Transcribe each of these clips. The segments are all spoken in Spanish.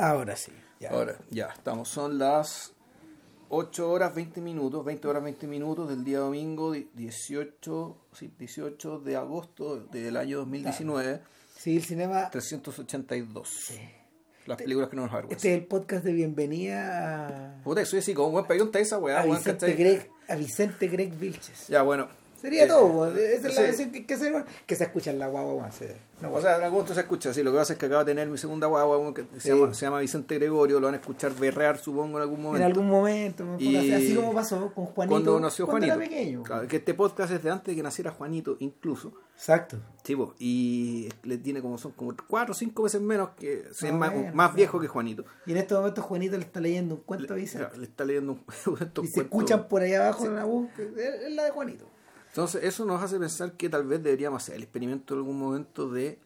Ahora sí. Ya. Ahora, ya, estamos. Son las 8 horas 20 minutos, 20 horas 20 minutos del día domingo di- 18, sí, 18 de agosto del año 2019, Sí, el cinema. 382. Las películas que no nos avergüenzan. Este es el podcast de bienvenida a, Puta, soy así como buen pegón esa weá, a weón, Vicente ¿cachai? Greg, a Vicente Greg Vilches. Ya, bueno. Sería Eh, todo, esa es la sí. que, que se, que se escucha en la guagua, sí. No, O sea, en algún momento se escucha, sí, lo que pasa es que acaba de tener mi segunda guagua, que se, Sí. llama, se llama Vicente Gregorio, lo van a escuchar berrear, supongo, en algún en momento. algún momento, Y- así como pasó con Juanito Cuando nació cuando Juanito. era pequeño. Claro, que este podcast es de antes de que naciera Juanito, incluso. Exacto. Sí, po, y le tiene como son como cuatro o cinco veces menos que o sea, es más, bueno, más viejo que Juanito. Y en este momento Juanito le está leyendo un cuento a Le, Vicente. le está leyendo un estos y se escuchan por ahí abajo en la voz, es la de Juanito. Entonces, eso nos hace pensar que tal vez deberíamos hacer el experimento en algún momento de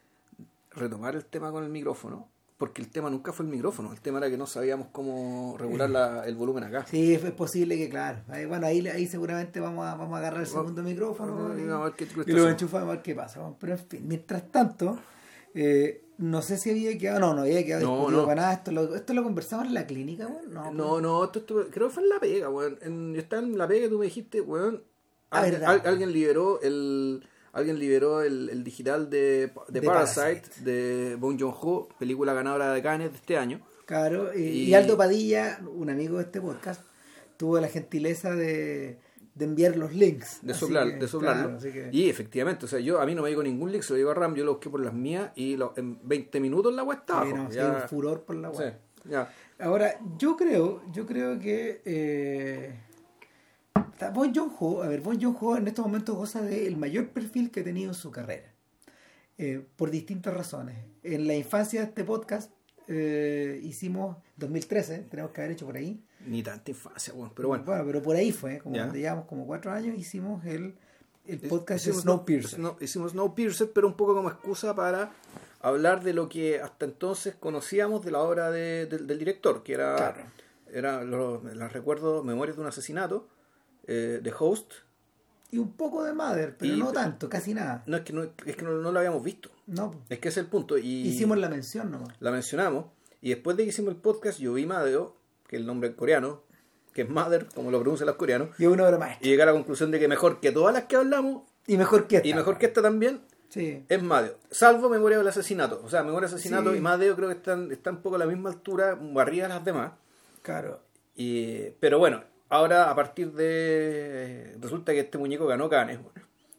retomar el tema con el micrófono, porque el tema nunca fue el micrófono, el tema era que no sabíamos cómo regular la- el volumen acá. Sí, es posible que, claro. Bueno, ahí, ahí seguramente vamos a, vamos a agarrar el segundo micrófono y, vamos a ver qué y lo enchufamos a ver qué pasa. Pero en fin, mientras tanto, eh, no sé si había quedado, no, no había quedado No, discutido no. para nada. Esto lo, esto lo conversamos en la clínica, bueno, no. No, no, esto, esto- creo que fue en La Pega, weón. Yo estaba en La Pega y tú me dijiste, weón, alguien, al- alguien liberó el alguien liberó el, el digital de, de, De Parasite, Parasite. de Bong Joon-ho, película ganadora de Cannes de este año. Claro, y, Y- Aldo Padilla, un amigo de este podcast, tuvo la gentileza de, de enviar los links. De, soplar, que, de soplarlo. claro, que- Y efectivamente, o sea, yo a mí no me llegó ningún link, se lo llegó a Ram, yo lo busqué por las mías y lo- en 20 minutos la web estaba. sí, no, ya- un furor por la web. sí. Ahora, yo creo, yo creo que eh, Bon Joon-ho, a ver, Bon Joon-ho en estos momentos goza del mayor perfil que ha tenido en su carrera, eh, por distintas razones. En la infancia de este podcast eh, hicimos, 2013, tenemos que haber hecho por ahí, Ni tanta infancia, weón, pero bueno. pero por ahí fue, como cuando llevamos como cuatro años, hicimos el, el Hic- podcast de hicimos Snowpiercer. Snow- hicimos Snowpiercer, pero un poco como excusa para hablar de lo que hasta entonces conocíamos de la obra de- del- del director, que era, Claro. era los, los recuerdos, Memorias de un asesinato, eh, de Host. Y un poco de Mother, pero Y- no tanto, casi nada. No es que no, es que no, no lo habíamos visto, No, es que ese es el punto. Y hicimos la mención nomás. la mencionamos, y después de que hicimos el podcast, yo vi Madeo, que es el nombre en coreano, que es Mother, como lo pronuncian los coreanos, Y una obra maestra. y llegué a la conclusión de que mejor que todas las que hablamos, Y mejor que esta. y mejor que esta también, Sí. es Madeo. Salvo Memoria del Asesinato. O sea, Memoria del Asesinato Sí. y Madeo creo que están, están un poco a la misma altura, barridas las demás. Claro. Y, pero bueno, ahora a partir de... Resulta que este muñeco ganó bueno.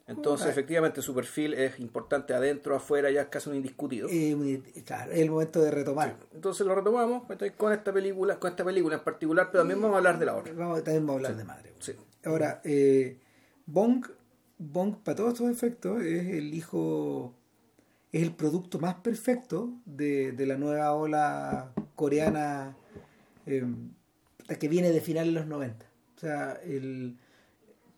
Entonces, Ah. efectivamente, su perfil es importante adentro, afuera, ya es casi un indiscutido. Eh, muy- claro, es el momento de retomar. Entonces lo retomamos ¿cachai? con esta película, con esta película en particular, pero también vamos a hablar de la otra. Vamos, también vamos a hablar de madre. Sí. Ahora, eh, Bong, Bong, para todos estos efectos, es el hijo, es el producto más perfecto de, de la nueva ola coreana eh, que viene de finales de los 90. O sea, el,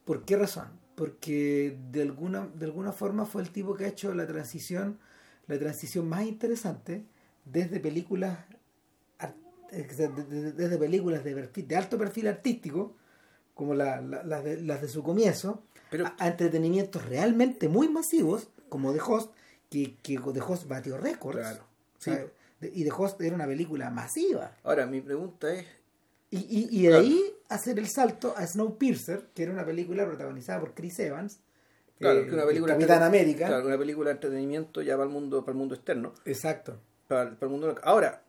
¿por qué razón? Porque de alguna, de alguna forma fue el tipo que ha hecho la transición, la transición más interesante desde películas eh, de- de- desde películas de, perfil- de alto perfil artístico, como la- la- las, de, las de su comienzo, Pero- a, a entretenimientos realmente muy masivos, como The Host, que, que The Host batió récords. Claro. O sea, Sí. y The Host era una película masiva. Ahora, mi pregunta es, Y, y, y de Claro. ahí hacer el salto a Snowpiercer, que era una película protagonizada por Chris Evans, claro, eh, que una película... el Capitán América. Claro, una película de entretenimiento ya para el mundo, para el mundo externo. Exacto. para, para el mundo. Ahora,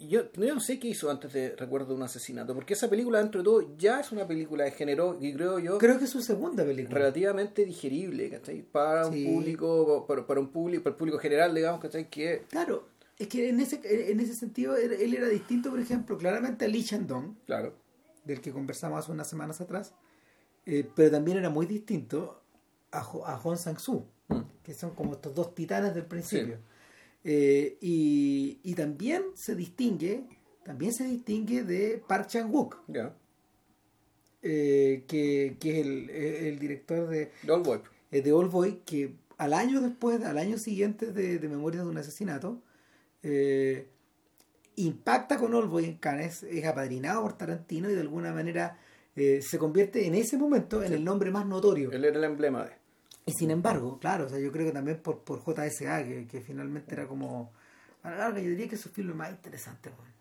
yo, yo no sé qué hizo antes de Recuerdo un asesinato, porque esa película, dentro de todo, ya es una película de género, y creo yo, Creo que es su segunda película. relativamente digerible, ¿cachai? Para Sí. un público, para, para un público, para el público general, digamos, ¿cachai? Que, Claro, es que en ese, en ese sentido él era distinto, por ejemplo, claramente a Lee Chandong, claro, del que conversamos hace unas semanas atrás, eh, pero también era muy distinto a, a Hong Sang-soo, Mm. que son como estos dos titanes del principio. Eh, y, y también se distingue, también se distingue de Park Chan-wook, ya, eh, que, que es el, el director de, de Old Boy. eh, de Old Boy, que al año después, al año siguiente de, de Memorias de un asesinato, eh, impacta con Old Boy en Cannes, es apadrinado por Tarantino y de alguna manera eh, se convierte en ese momento en el nombre más notorio. Él era el emblema de. Y sin embargo, claro, o sea, yo creo que también por, por JSA, que, que finalmente era como a la larga yo diría que es su filme más interesante, weón.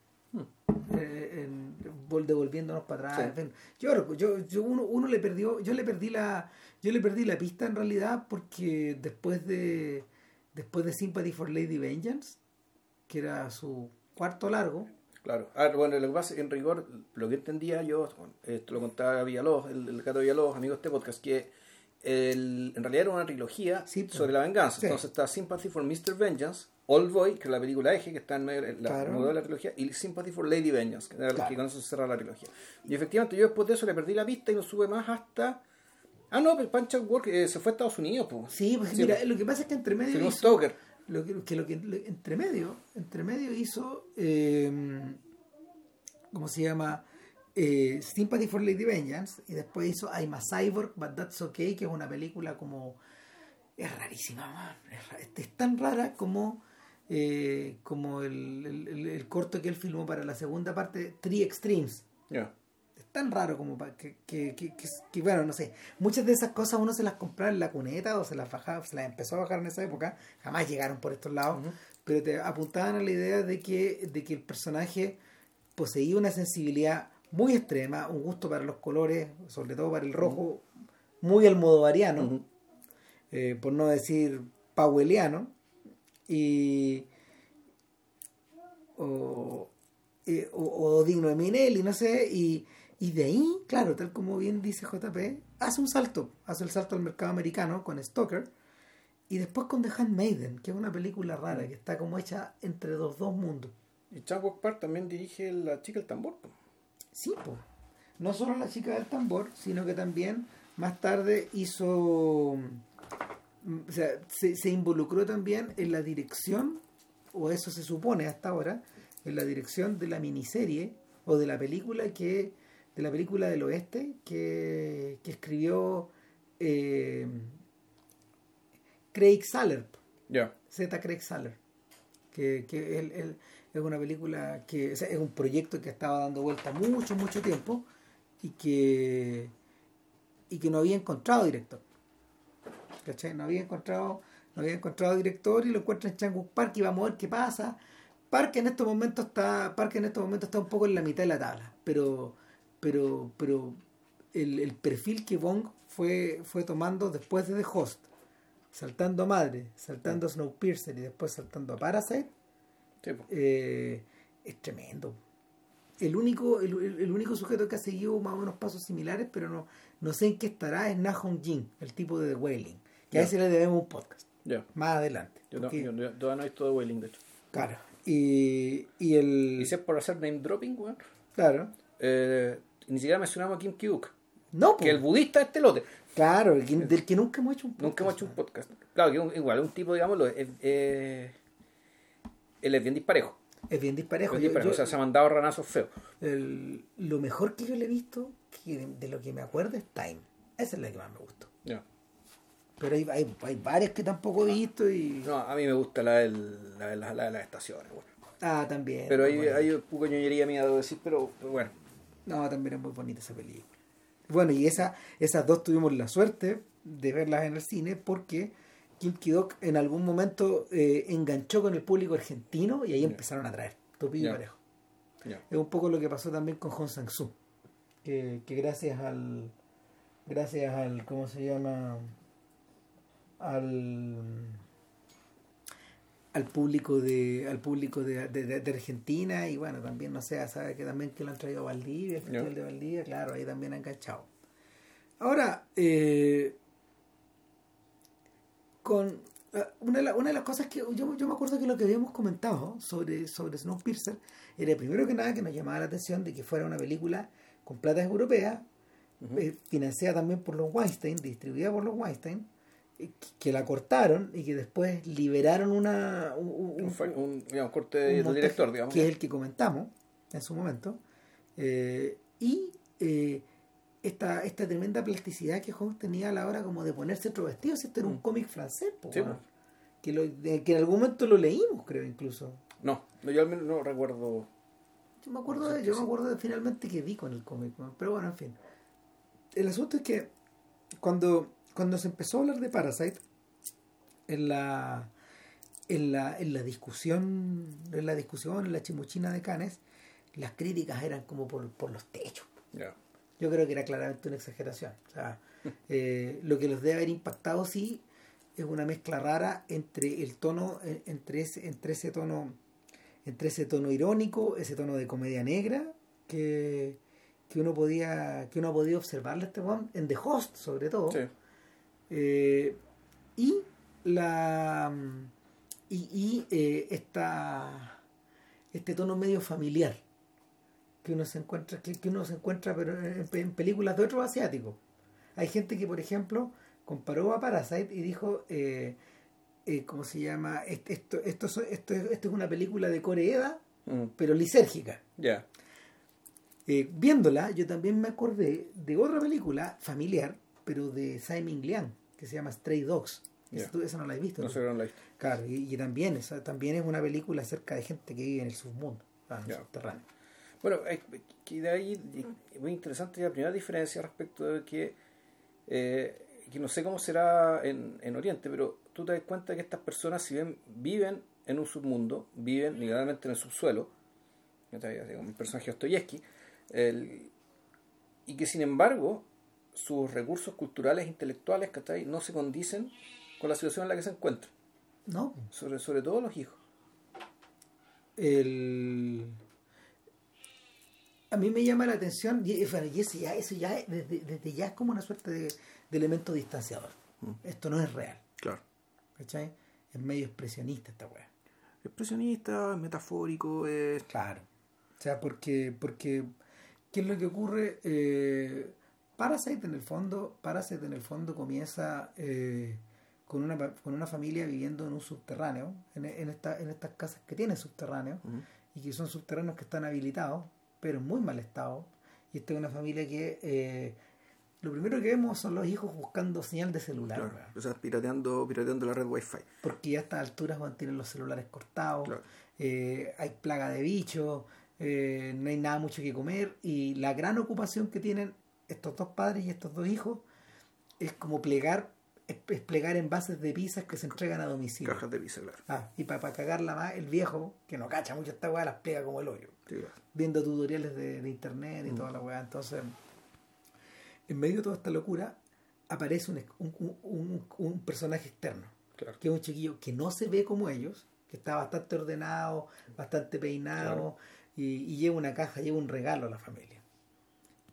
Eh, en- vol- devolviéndonos para atrás. Sí. en fin. Yo, yo, yo uno, uno le perdió, yo le perdí la, yo le perdí la pista en realidad porque después de después de Sympathy for Lady Vengeance, que era su cuarto largo, Claro. Ah, bueno, lo que pasa en rigor, lo que entendía yo, esto lo contaba Villalobos, el, el gato Villalobos, amigo de este podcast, que el- en realidad era una trilogía Sí, pues. sobre la venganza. Sí. Entonces está Sympathy for Mr. Vengeance, Old Boy, que es la película eje, que está en medio la, Claro. de la trilogía, y Sympathy for Lady Vengeance, que, era la Claro. que con eso se cerra la trilogía. Y efectivamente yo después de eso le perdí la pista y no sube más hasta... Ah, no, pero Punch Out Work eh, se fue a Estados Unidos, pues. sí, pues Sí, mira, pues. lo que pasa es que entre medio hizo- Stoker. Lo que, lo que entre medio entre medio hizo eh, cómo se llama Eh, Sympathy for Lady Vengeance y después hizo I'm a Cyborg but That's Okay que es una película como es rarísima man. es, tan rara como eh, como el, el- el- corto que él filmó para la segunda parte Three Extremes. Tan raro como para que, que, que, bueno, no sé, muchas de esas cosas uno se las compraba en la cuneta o se las bajaba, se las empezó a bajar en esa época, jamás llegaron por estos lados, pero te apuntaban a la idea de que, de que el personaje poseía una sensibilidad muy extrema, un gusto para los colores, sobre todo para el rojo, muy almodovariano, Ujú. eh, por no decir paueliano, y o, eh, o, o digno de Minelli, no sé, y, y de ahí, claro, tal como bien dice JP, hace un salto, hace el salto al mercado americano con Stoker, y después con The Handmaiden, que es una película rara, que está como hecha entre los dos mundos. Y Chadwick Park también dirige La chica del tambor. Sí, pues. No solo la chica del tambor, sino que también más tarde hizo. mm, O sea, se, se involucró también en la dirección, o eso se supone hasta ahora, en la dirección de la miniserie o de la película que. De la película del oeste que, que escribió eh, Craig Saller. Ya. Z. Craig Saller, que, que él, él- es una película que o sea, es un proyecto que estaba dando vuelta mucho, mucho tiempo y que y que no había encontrado director. ¿Cachai? No había encontrado, no había encontrado director y lo encuentra en Changwook Park y vamos a ver qué pasa. Park en estos momentos está, Park en estos momentos está un poco en la mitad de la tabla, pero, pero, pero el, el perfil que Bong fue, fue tomando después de The Host, saltando a Madre, saltando a Snowpiercer y después saltando a Parasite, Sí, eh, es tremendo. El único, el, el- único sujeto que ha seguido más o menos pasos similares, pero no, no sé en qué estará, es Na Hong Jin, el tipo de The Wailing, que a ese le debemos un podcast, más adelante. Yo, no, porque- yo, yo todavía no he visto The Wailing, de hecho. Claro. Y, y el. Y si es por hacer name dropping, weón. Claro. eh, ni siquiera mencionamos a Kim Kyuk. No, Que el pues, budista de este lote. claro, el que- del que nunca hemos hecho un podcast. Nunca hemos hecho un podcast. Claro, que un- igual, un tipo, digámoslo, es, es- él es bien disparejo. Es bien disparejo. Es disparejo, yo- o sea, se ha mandado ranazos feos. el- lo mejor que yo le he visto, que de lo que me acuerdo, es Time. Esa es la que más me gustó. Pero hay, hay, hay varias que tampoco he visto y. No, a mí me gusta la, del- la, de las- la de las estaciones, weón. Ah, también. Pero hay, bueno. hay un poco de ñoñería mía, debo decir, pero, pero bueno. No, también es muy bonita esa película. Bueno, y esa, esas dos tuvimos la suerte de verlas en el cine porque Kim Ki-dok en algún momento eh, enganchó con el público argentino y ahí empezaron a traer. Topillo y parejo. Es un poco lo que pasó también con Hong Sang-soo. Que, que gracias al. Gracias al. ¿Cómo se llama? Al. Al público de al público de, de- de- Argentina y bueno también no sé sabe que también que lo han traído a Valdivia el festival de Valdivia claro ahí también ha enganchado ahora eh, con ah, una de, la- una de las cosas que yo, yo me acuerdo que lo que habíamos comentado sobre, sobre Snowpiercer era primero que nada que nos llamaba la atención de que fuera una película con plata europea, eh, financiada también por los Weinstein, distribuida por los Weinstein, eh, que, la cortaron y que después liberaron una, un, un- Un, digamos, corte del montaje director, digamos. que es el que comentamos en su momento eh, y eh, esta, esta tremenda plasticidad que Hong tenía a la hora como de ponerse otro vestido si este era un Mm. cómic francés po, Sí, po. que, lo, de- que en algún momento lo leímos creo incluso No, yo al menos no recuerdo. yo me acuerdo de, yo me acuerdo de finalmente que vi con el cómic pero bueno en fin el asunto es que cuando cuando se empezó a hablar de Parasite en la en la, en la discusión, en la discusión, en la chimuchina de Canes, las críticas eran como por, por los techos. Yo creo que era claramente una exageración. O sea, eh, lo que los debe haber impactado sí es una mezcla rara entre el tono, eh, entre ese, entre ese tono, entre ese tono irónico, ese tono de comedia negra que, que uno podía, que uno ha podido observarle este en The Host, sobre todo. Eh, y la y, y eh, esta, este tono medio familiar que uno se encuentra que, uno se encuentra pero en, películas de otros asiáticos. Hay gente que por ejemplo comparó a Parasite y dijo eh, cómo se llama esto esto, esto, esto, es una película de Corea mm. pero lisérgica. Ya. Eh, viéndola yo también me acordé de otra película familiar pero de Simon Liang que se llama Stray Dogs esa, no la he visto. No, la Claro, y, también, esa, también es una película acerca de gente que vive en el submundo, en el subterráneo. Bueno, de ahí muy interesante la primera diferencia respecto de que, eh, que no sé cómo será en, en, Oriente, pero tú te das cuenta que estas personas, si bien viven en un submundo, viven literalmente en el subsuelo, un personaje Dostoyevsky, y que sin embargo sus recursos culturales e intelectuales no se condicen con la situación en la que se encuentra. No. Sobre, sobre todo los hijos. El... A mí me llama la atención, y, eso ya, eso ya desde, ya es como una suerte de, elemento distanciador. Mm. Esto no es real. Claro. ¿Cachai? Es medio expresionista esta weá. Expresionista, metafórico, es... Claro. O sea, porque, porque ¿qué es lo que ocurre? Eh, Parasite en el fondo, Parasite en el fondo comienza eh, con una, con una familia viviendo en un subterráneo, en, en, esta, en estas casas que tienen subterráneo, y que son subterráneos que están habilitados, pero en muy mal estado. Y esta es una familia que eh, lo primero que vemos son los hijos buscando señal de celular. o sea, pirateando, pirateando la red wifi. Porque ya a estas alturas tienen los celulares cortados, eh, hay plaga de bichos, eh, no hay nada mucho que comer, y la gran ocupación que tienen estos dos padres y estos dos hijos es como plegar es, plegar envases de pizzas que se entregan a domicilio. Cajas de pizza, claro. Ah, y para cagarla más, el viejo, que no cacha mucho esta weá, las plega como el hoyo. Viendo tutoriales de, internet y mm. toda la weá. Entonces, en medio de toda esta locura, aparece un, personaje externo. Que es un chiquillo que no se ve como ellos, que está bastante ordenado, bastante peinado, y, lleva una caja, lleva un regalo a la familia.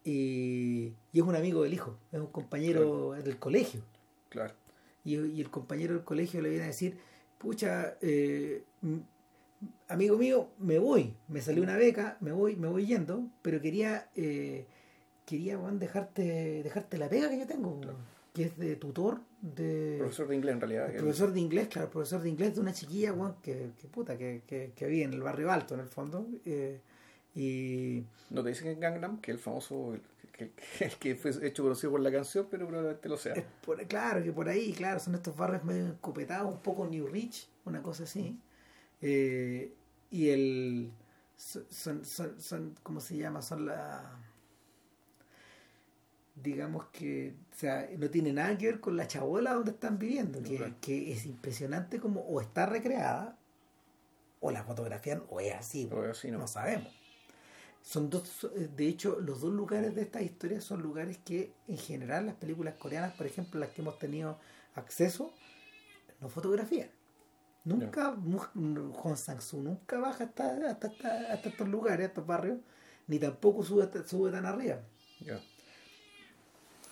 Y, y, es un amigo del hijo, es un compañero del colegio. Claro. Y, el compañero del colegio le viene a decir, pucha, eh, amigo mío, me voy, me salió una beca, me voy, me voy yendo, pero quería, eh, quería dejarte, dejarte la beca que yo tengo, que es de tutor, de profesor de inglés en realidad. Profesor de inglés, claro, profesor de inglés de una chiquilla, que, que puta, que, que, que vive en el barrio alto en el fondo. Eh, y no te dicen en Gangnam que el famoso que, que, fue hecho conocido por la canción, pero probablemente lo sea. claro, que por ahí, claro, son estos barrios medio encopetados, un poco New Rich, una cosa así. Eh, y el. Son, son, son, ¿cómo se llama? Son la. Digamos que, o sea, no tiene nada que ver con la chabola donde están viviendo, que, que es impresionante como o está recreada, o la fotografían, o es así, o es así no sabemos son dos, eh, de hecho, los dos lugares de esta historia son lugares que en general las películas coreanas, por ejemplo, las que hemos tenido acceso, no fotografían. Nunca, Hong Sang-soo nunca baja hasta, hasta, hasta, estos lugares, estos barrios, ni tampoco sube, sube tan arriba.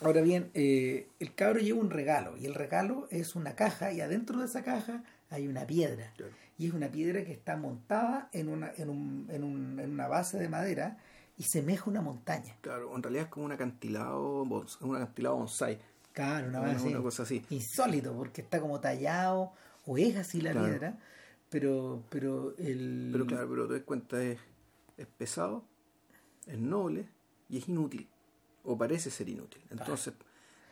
Ahora bien, eh, el cabro lleva un regalo y el regalo es una caja y adentro de esa caja hay una piedra y es una piedra que está montada en una, en, un, en, un, en una base de madera y semeja una montaña. Claro, en realidad es como un acantilado, un acantilado bonsai. Claro, una, cosa así. Insólito, porque está como tallado, o es así la piedra, pero, pero el... Pero claro, pero te das cuenta, es, es pesado, es noble y es inútil, o parece ser inútil. Entonces,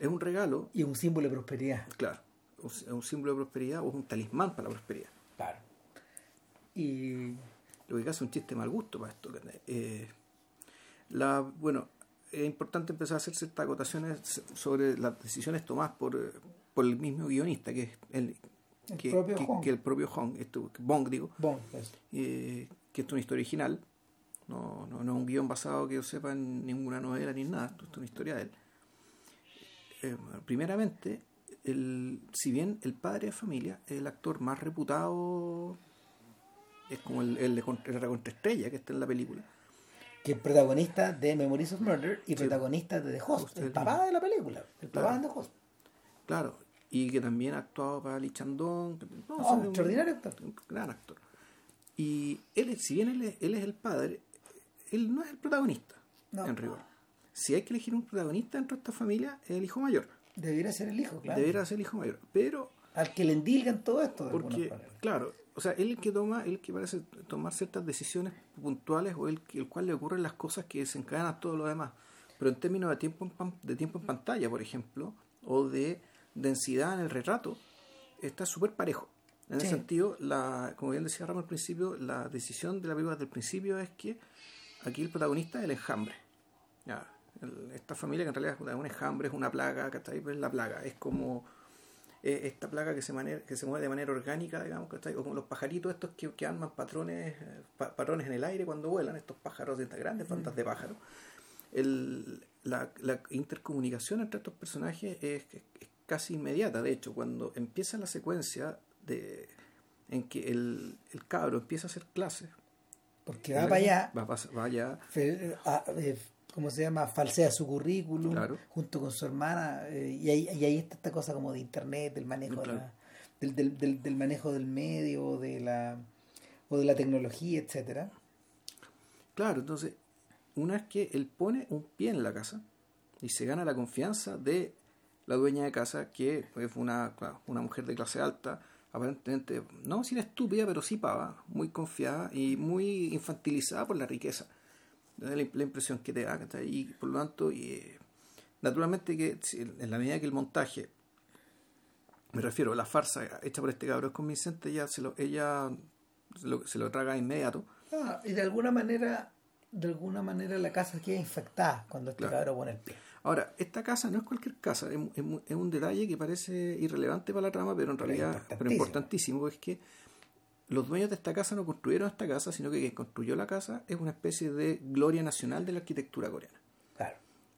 es un regalo. Y es un símbolo de prosperidad. Claro, es un símbolo de prosperidad o es un talismán para la prosperidad. Claro. Y lo que hace un chiste mal gusto para esto. Eh, la, bueno, es importante empezar a hacer ciertas acotaciones sobre las decisiones tomadas por, por el mismo guionista, que es el, El que, propio que- Hong. que el propio Hong, esto, Bong digo, Bong, eso. eh, que esto es una historia original, no, no, no es un guion basado que yo sepa en ninguna novela ni nada, esto es una historia de él. Eh, primeramente, el, si bien el padre de familia es el actor más reputado, es como el, el la contraestrella que está en la película. que es protagonista de Memories of Murder y protagonista de The Host, Usted el papá de la película, el papá de The Host. Claro, y que también ha actuado para Lee no, sea, un- extraordinario actor. Un gran actor. Y él, si bien él es, él es el padre, él no es el protagonista, No. en rigor. Si hay que elegir un protagonista dentro de esta familia, es el hijo mayor. Debería ser el hijo, claro. Debería ser el hijo mayor. Pero, Al que le endilgan todo esto. De porque, claro, o sea, él el que toma, él que parece tomar ciertas decisiones puntuales o el, que- el cual le ocurren las cosas que desencadenan todo lo demás. Pero en términos de tiempo en, pan- de tiempo en pantalla, por ejemplo, o de densidad en el retrato, está súper parejo. En Sí. ese sentido, la, como bien decía Ramos al principio, la decisión de la película desde el principio es que aquí el protagonista es el enjambre. Ya, el- esta familia que en realidad es un enjambre, es una plaga, ¿cachai? Es la plaga, es como eh, esta plaga que se, mane- que se mueve de manera orgánica, digamos, ¿cachai? O como los pajaritos estos que, que arman patrones, pa- patrones en el aire cuando vuelan, estos pájaros de estas grandes bandas de pájaros. El- la, la intercomunicación entre estos personajes es, es casi inmediata. De hecho, cuando empieza la secuencia de en que el, el cabro empieza a hacer clases, Porque va para allá, va, allá, fe- a- eh, ¿cómo se llama? Falsea su currículum Claro. junto con su hermana. eh, y, ahí, y ahí está esta cosa como de internet, del manejo, de Claro. la- del, del, del, del manejo del medio, de la o de la tecnología, etcétera. Claro, entonces, una vez que él pone un pie en la casa y se gana la confianza de la dueña de casa, que es una, claro, una mujer de clase alta, aparentemente, no decir estúpida, pero sí pava, muy confiada y muy infantilizada por la riqueza. Da la, la impresión que te da, ¿cachai? y por lo tanto, y, eh, naturalmente que en la medida que el montaje, me refiero a la farsa hecha por este cabrón es convincente, ella se lo, ella se lo, se lo traga de inmediato. Ah, y de alguna manera, de alguna manera la casa queda infectada cuando este Claro. cabrón pone el pie. Ahora, esta casa no es cualquier casa, es, es es un detalle que parece irrelevante para la trama, pero en realidad importantísimo. pero importantísimo, es que los dueños de esta casa no construyeron esta casa, sino que quien construyó la casa es una especie de gloria nacional de la arquitectura coreana. Claro.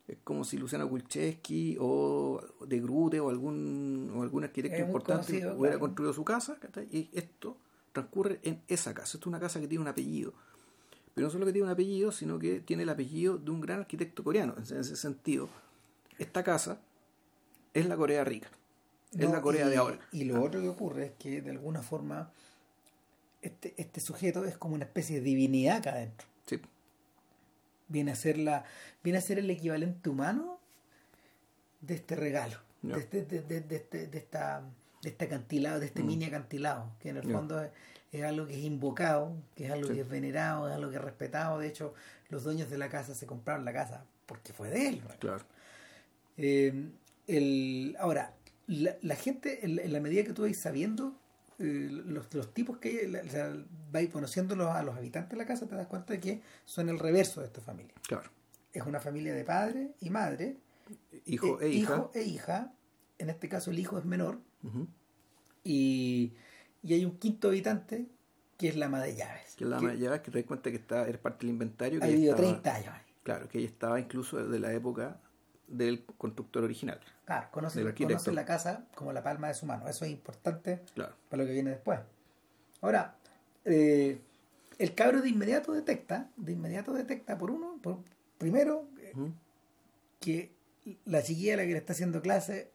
Es como si Luciano Kulczewski o de Grute o algún, o algún arquitecto Es importante conocido, hubiera claro. construido su casa, y esto transcurre en esa casa. Esto es una casa que tiene un apellido. Pero no solo que tiene un apellido, sino que tiene el apellido de un gran arquitecto coreano. En ese sentido, esta casa es la Corea rica. Es No, la Corea y- de ahora. Y lo otro que ocurre es que de alguna forma este, este sujeto es como una especie de divinidad acá adentro. Sí, Viene a ser la, viene a ser el equivalente humano de este regalo, de, este, de, de- de este, de esta, de este acantilado, de este Mm. mini acantilado, que en el fondo es, es algo que es invocado, que es algo Sí. que es venerado, es algo que es respetado. De hecho, los dueños de la casa se compraron la casa porque fue de él. claro. Eh, el, ahora, la, la gente, en la, en la medida que tú vais sabiendo, eh, los, los tipos que la- o sea, vais conociéndolos a los habitantes de la casa, te das cuenta de que son el reverso de esta familia. Claro. Es una familia de padre y madre, Hijo eh, e hija. hijo e hija. En este caso, el hijo es menor y, y hay un quinto habitante que es la ama de llaves. Que la que ya que te das cuenta que está, eres parte del inventario. ha Que vivido estaba- 30 años. Claro, que ella estaba incluso de la época del constructor original. Claro, conoce, la casa como la palma de su mano. Eso es importante Claro. para lo que viene después. Ahora, eh, el cabro de inmediato detecta, de inmediato detecta por uno, por, primero, eh, que la chiquilla a la que le está haciendo clase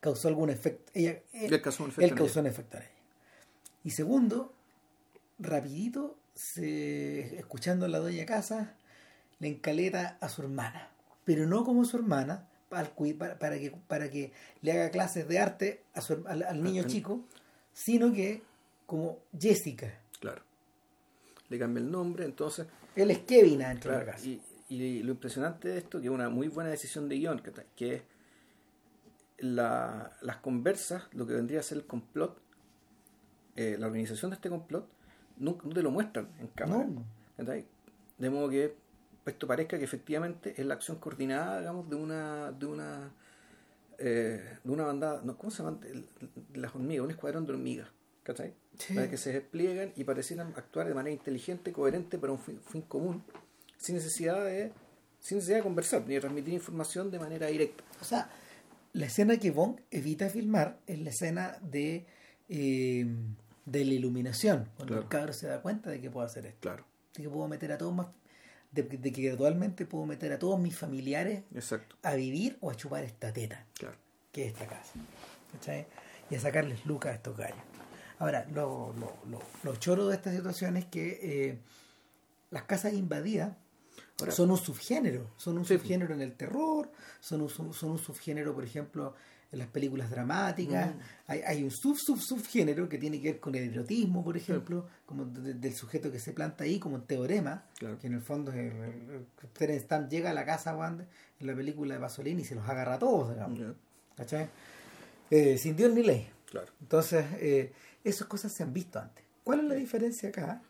causó algún efecto. Ella, él, causó un efecto él en causó un efecto en ella. Y segundo, rapidito, se, escuchando a la doña casa, le encaleta a su hermana. Pero no como su hermana, para, para que, para que le haga clases de arte a su her- al, al niño Ah, chico, sino que como Jessica. Claro. Le cambia el nombre, entonces. Él es Kevin adentro de Claro, la casa. y, y lo impresionante de esto, que es una muy buena decisión de guion, que, que es la- las conversas, lo que vendría a ser el complot, eh, la organización de este complot, nunca no te lo muestran en cámara. No. De modo que esto parezca que efectivamente es la acción coordinada, digamos, de una, de una eh, de una bandada, no, ¿cómo se llama? El- Las hormigas, un escuadrón de hormigas, ¿cachai? Sí. Para que se despliegan y parecieran actuar de manera inteligente, coherente para un fin, fin común, sin necesidad de sin necesidad de conversar ni de transmitir información de manera directa. O sea, la escena que Bond evita filmar es la escena de, eh, de la iluminación, cuando Claro. el cabro se da cuenta de que puedo hacer esto, Claro, de que puedo meter a todos más, de, de que gradualmente puedo meter a todos mis familiares exacto, a vivir o a chupar esta teta, claro. que es esta casa, ¿cachai? Y a sacarles lucas a estos gallos. Ahora, lo, lo, lo, lo choro de esta situación es que eh, las casas invadidas Ahora- son un subgénero, son un Sí. subgénero en el terror, son un, son un subgénero, por ejemplo, en las películas dramáticas. Mm. Hay, hay un sub sub subgénero que tiene que ver con el erotismo, por ejemplo, como de- del sujeto que se planta ahí, como un teorema, Claro. que en el fondo es el, el- el- Terence Stamp llega a la casa Wanda, en la película de Pasolini y se los agarra a todos, digamos. ¿cachai? Eh, sin Dios ni ley. Claro. Entonces, eh, esas cosas se han visto antes. ¿Cuál es la diferencia acá?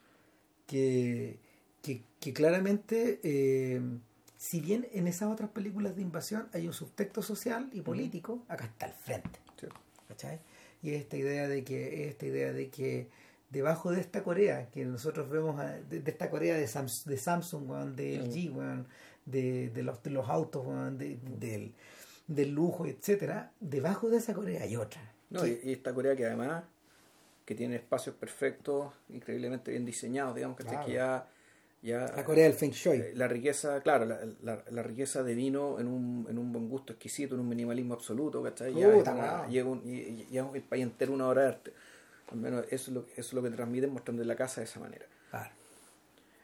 Que, que, que claramente, eh, si bien en esas otras películas de invasión hay un subtexto social y político, acá está al frente. Sí. ¿cachai? Y esta idea de que, esta idea de que debajo de esta Corea, que nosotros vemos, a- de, de esta Corea de, Sams- de Samsung, weón, de LG, weón, de, de, los, de los autos, weón, de- del, del lujo, etcétera, debajo de esa Corea hay otra. No, y esta Corea que además que tiene espacios perfectos, increíblemente bien diseñados, digamos que, Claro. que ya, ya la Corea del Feng Shui. eh, la riqueza, claro, la, la, la riqueza de vino en un, en un buen gusto exquisito, en un minimalismo absoluto, ¿cachai? Ya Puta, una- llega un, es el país entero una obra de arte. Al menos eso es lo, eso es lo que transmiten mostrando la casa de esa manera. Claro.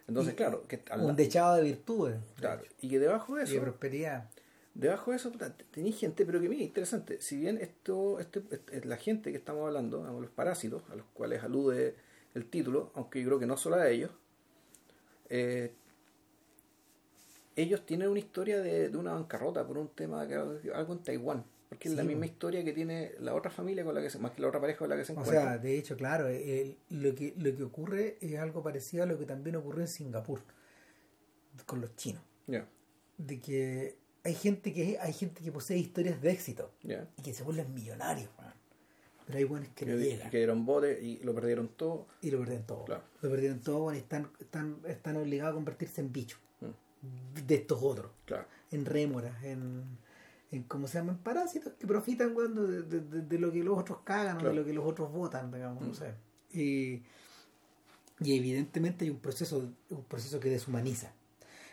Entonces, Y- claro, que al- Un dechado de virtudes. claro, y que debajo de Y de eso, prosperidad. debajo de eso tenéis gente, pero que mira, interesante, si bien esto, este, este- la gente que estamos hablando, los parásitos, a los cuales alude el título, aunque yo creo que no solo a ellos, eh, ellos tienen una historia de, de una bancarrota por un tema, que algo en Taiwán, porque es la misma historia que tiene la otra familia con la que se, más que la otra pareja con la que se O encuentra. sea, de hecho, claro, el- lo, que, lo que ocurre es algo parecido a lo que también ocurrió en Singapur con los chinos. De que hay gente que hay gente que posee historias de éxito y que se vuelven millonarios. Pero hay buenos que Que, no llegan que dieron bote y lo perdieron todo. y lo perdieron todo. Claro. Lo perdieron todo y están, están, están obligados a convertirse en bichos Mm, de estos otros, Claro. en rémoras, en, en ¿cómo se llaman? Parásitos que profitan weón, de, de- de- de lo que los otros cagan o de lo que los otros votan, digamos, no Mm. sé. Y, y evidentemente hay un proceso, un proceso que deshumaniza.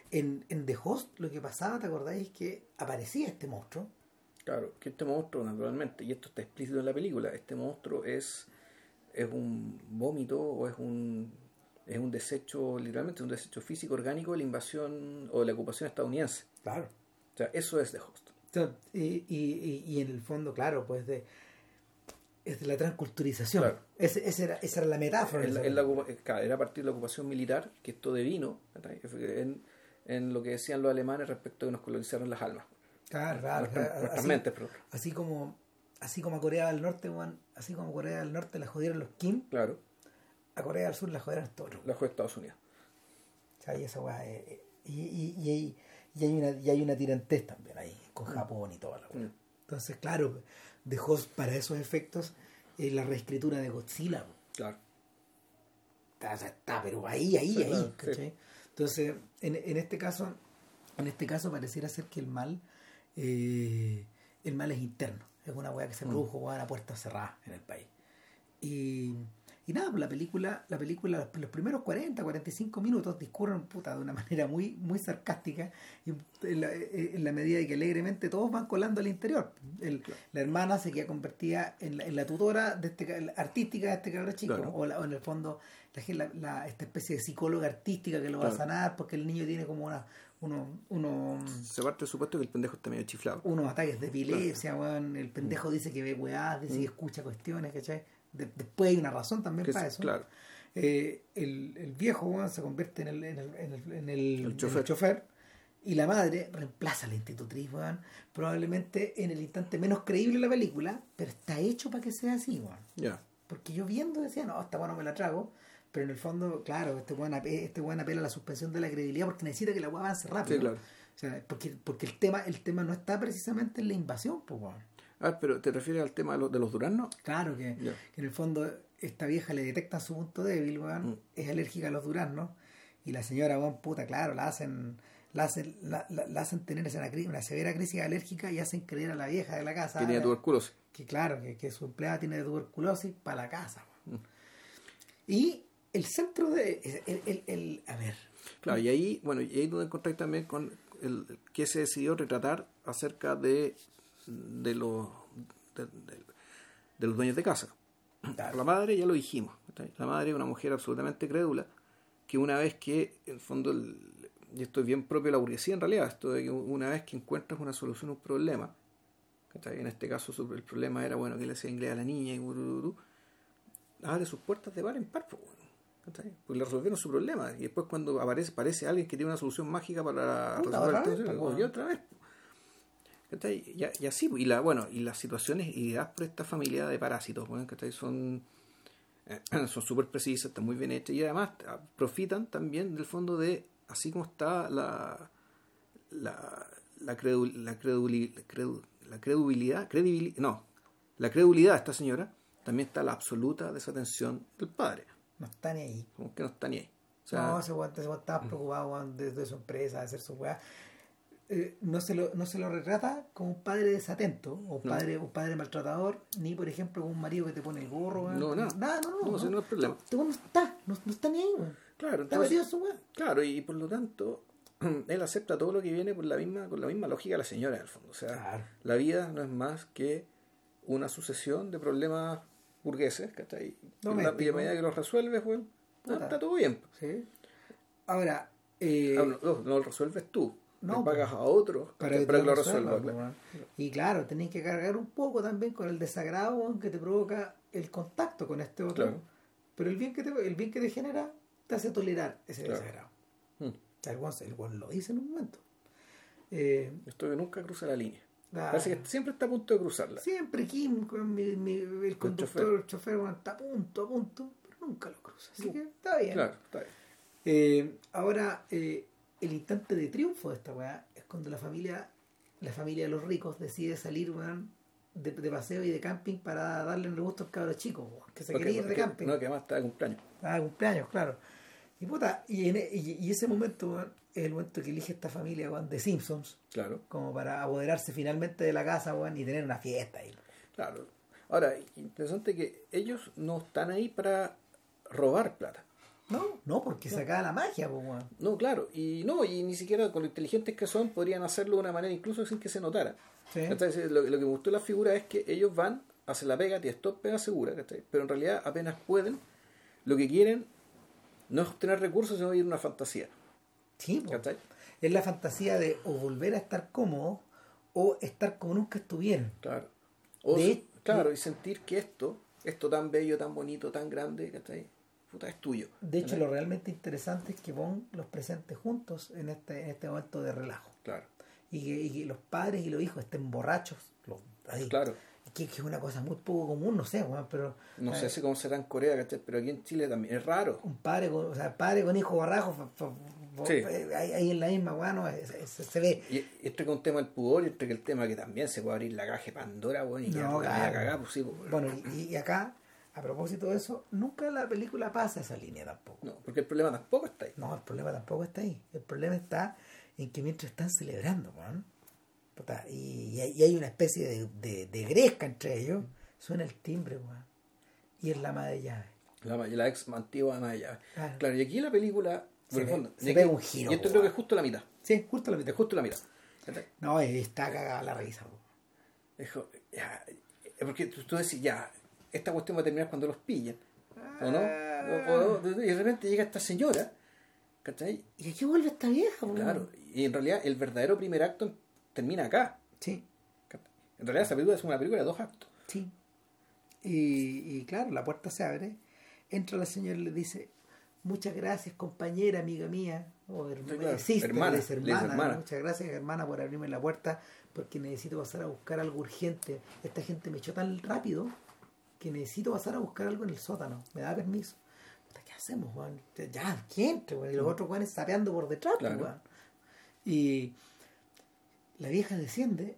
En, en The Host lo que pasaba, ¿te acordáis? Que aparecía este monstruo Claro, que este monstruo, naturalmente, y esto está explícito en la película, este monstruo es, es un vómito o es un, es un desecho, literalmente un desecho físico orgánico de la invasión o de la ocupación estadounidense. Claro. O sea, eso es The Host. Y, y, y- en el fondo, claro, pues de, es de la transculturización. Claro. Ese, ese era, esa era la metáfora. Es la- esa- es la claro, era a partir de la ocupación militar que esto devino en, en lo que decían los alemanes respecto a que nos colonizaron las almas. Claro, claro. así, perdón. así como así como a Corea del Norte, weón, así como a Corea del Norte la jodieron los Kim, Claro, a Corea del Sur la jodieron otros. la de Estados Unidos. O sea, y esa weá, eh, eh, y, y, y, hay, y hay una y hay una tirantez también ahí, con Japón y toda la weá. Mm. Entonces, claro, dejó para esos efectos eh, la reescritura de Godzilla. Claro. está, está, pero ahí, ahí, Sí, ahí. Entonces, en, en este caso, en este caso pareciera ser que el mal, eh, el mal es interno. Es una weá que se Mm. produjo weá, a puerta cerrada en el país. Y, y nada, la película, la película, los, primeros 40, 45 minutos discurren puta de una manera muy, muy sarcástica y en la, en la medida de que alegremente todos van colando al interior. El- La hermana se queda convertida en la, en la tutora de este, ca- artística de este cabrón chico, Claro. o, la- o en el fondo la, esta especie de psicóloga artística que lo va a sanar porque el niño tiene como una, uno, uno, Se parte del supuesto que el pendejo está medio chiflado. unos ataques de epilepsia, weón. el pendejo dice que ve weá, dice que escucha cuestiones, ¿cachai? De- después hay una razón también Que para es- eso. Claro. Eh, el, el viejo weón, se convierte en el, en el, en el, en el- chofer. chofer y la madre reemplaza a la institutriz, weón, probablemente en el instante menos creíble de la película, pero está hecho para que sea así, weón. Ya. Porque yo viendo decía, no, esta weón no me la trago, pero en el fondo, claro, este ape- este weón apela a la suspensión de la credibilidad porque necesita que la weón avance rápido. Sí, claro. O sea, porque, porque el tema, el tema no está precisamente en la invasión, pues weón. Ah, pero ¿te refieres al tema de los, de los duraznos? Claro, que, que en el fondo esta vieja le detecta su punto débil, weón, Mm. es alérgica a los duraznos, y la señora, weón, puta, claro, la hacen, la hacen, la, la- la hacen tener esa una severa crisis alérgica y hacen creer a la vieja de la casa Que eh, tuberculosis. que claro, que, que su empleada tiene tuberculosis para la casa. weón. Mm. Y el centro de, el, el, el- a ver, Claro, y ahí, bueno, y ahí donde encontráis también con el que se decidió retratar acerca de, de los de, de- de los dueños de casa. Claro. La madre, ya lo dijimos, la madre es una mujer absolutamente crédula, que una vez que, en el fondo, el- y esto es bien propio de la burguesía en realidad, esto de que una vez que encuentras una solución a un problema, en este caso el problema era, bueno, que le hacía inglés a la niña y abre sus puertas de par en par, pues. Pues le resolvieron su problema. Y después cuando aparece, aparece alguien que tiene una solución mágica para Puta, resolver el pues, y otra vez. Y, y así, y la, bueno, y las situaciones ideadas por esta familia de parásitos. Son eh, son súper precisas, están muy bien hechas y además ah, profitan también del fondo de, así como está la la, la, credu- la, creduli- la credu- la credibilidad, credibil- no, la credulidad de esta señora, también está la absoluta desatención del padre, no está ni ahí. como que no está ni ahí. O sea, no, ese weón weón Mm. estaba preocupado weón, de, de su empresa, de hacer su weá. Eh, no, se lo, no se lo retrata como un padre desatento, o un No. padre, un padre maltratador, ni por ejemplo como un marido que te pone el gorro. weón. No, nada. Nada, no, no. No, ese no es problema. Este weón no está, no, no está ni ahí, weón. claro, Está entonces, su weá. claro, y por lo tanto, él acepta todo lo que viene por la misma, con la misma lógica de la señora, en el fondo. O sea, Claro. la vida no es más que una sucesión de problemas burgueses, ¿cachai? Y la- Y a medida que los resuelves, bueno, está todo bien. Sí. Ahora, eh, Ah, no, no, no lo resuelves tú. No, pagas a otros para que, que lo resuelva, claro. Y claro, tenéis que cargar un poco también con el desagrado que te provoca el contacto con este otro. Claro. Pero el bien que te, el bien que te genera te hace tolerar ese Claro. desagrado. Mm. Sea, el weón lo dice en un momento. Eh, Esto que nunca cruza la línea. La- Parece que siempre está a punto de cruzarla. Siempre Kim, con mi, mi- el conductor, el chofer, está a punto, a punto, pero nunca lo cruza. Así No. que está bien. Claro, está bien. Eh, ahora, eh, el instante de triunfo de esta weá es cuando la familia, la familia de los ricos decide salir, weón, de, de paseo y de camping para darle un gusto al cabro chico, weón, que se Porque- quería ir de camping. No, que además está de cumpleaños. Ah, cumpleaños, claro. Y puta, y, en- y- y ese momento, es el momento que elige esta familia, weón, de Simpsons, Claro, como para apoderarse finalmente de la casa, weón, y tener una fiesta ahí. claro. Ahora, interesante que ellos no están ahí para robar plata. No, no, porque se acaba la magia, pues, weón. No, claro, y no, y ni siquiera con lo inteligentes que son podrían hacerlo de una manera incluso sin que se notara. Sí. ¿Cachai? Lo, lo que me gustó de la figura es que ellos van, hacen la pega, tienes todo pega segura, ¿cachai? pero en realidad apenas pueden, lo que quieren no es obtener recursos, sino vivir una fantasía. Sí. Es la fantasía de o volver a estar cómodo o estar como nunca estuvieron. Claro. O De- claro, y sentir que esto, esto tan bello, tan bonito, tan grande, ¿cachai? Puta, es tuyo. De hecho, lo realmente interesante es que Bond los presente juntos en este, en este momento de relajo. Claro, Y que, y que los padres y los hijos estén borrachos. los- ahí. claro. Que, que es una cosa muy poco común, no sé, weón, pero No eh, sé si cómo será en Corea, ¿cachai? Pero aquí en Chile también es raro. un padre con, o sea, padre con hijo fa- Sí. eh, ahí, ahí en la misma, weón, no, es- es- se, se ve. Y entre que un tema del pudor y entre que el tema que también se puede abrir la caja de Pandora, weón, y No, claro. cagada, pues sí, pues, Bueno, y, y acá, a propósito de eso, nunca la película pasa esa línea tampoco. No, porque el problema tampoco está ahí. No, el problema tampoco está ahí. El problema está en que mientras están celebrando, weón, puta, y, y hay- una especie de, de, de gresca entre ellos, suena el timbre, weón. Y es la ama de llave. La, la ex antigua ama de llave. Claro. Claro, y aquí la película. Se ve- fondo, se aquí- un giro, Y esto creo que es justo la mitad. Sí, justo la mitad. Justo la mitad. No, está cagada la risa, weón. Porque tú, tú decís, ya, esta cuestión va a terminar cuando los pillen. ¿O no? O- o- y de repente llega esta señora, ¿cachai? ¿Y aquí vuelve esta vieja? Claro, y en realidad el verdadero primer acto termina acá. Sí. En realidad esa película es una película de dos actos. sí. Y, y claro, la puerta se abre, entra la señora y le dice, muchas gracias compañera, amiga mía, o hermana, claro. sister, Hermana, muchas gracias hermana por abrirme la puerta porque necesito pasar a buscar algo urgente. Esta gente me echó tan rápido que necesito pasar a buscar algo en el sótano. ¿Me da permiso? ¿Qué hacemos, Juan? Ya, weón. Y los otros Juanes sapeando por detrás, pues, Claro. Y la vieja desciende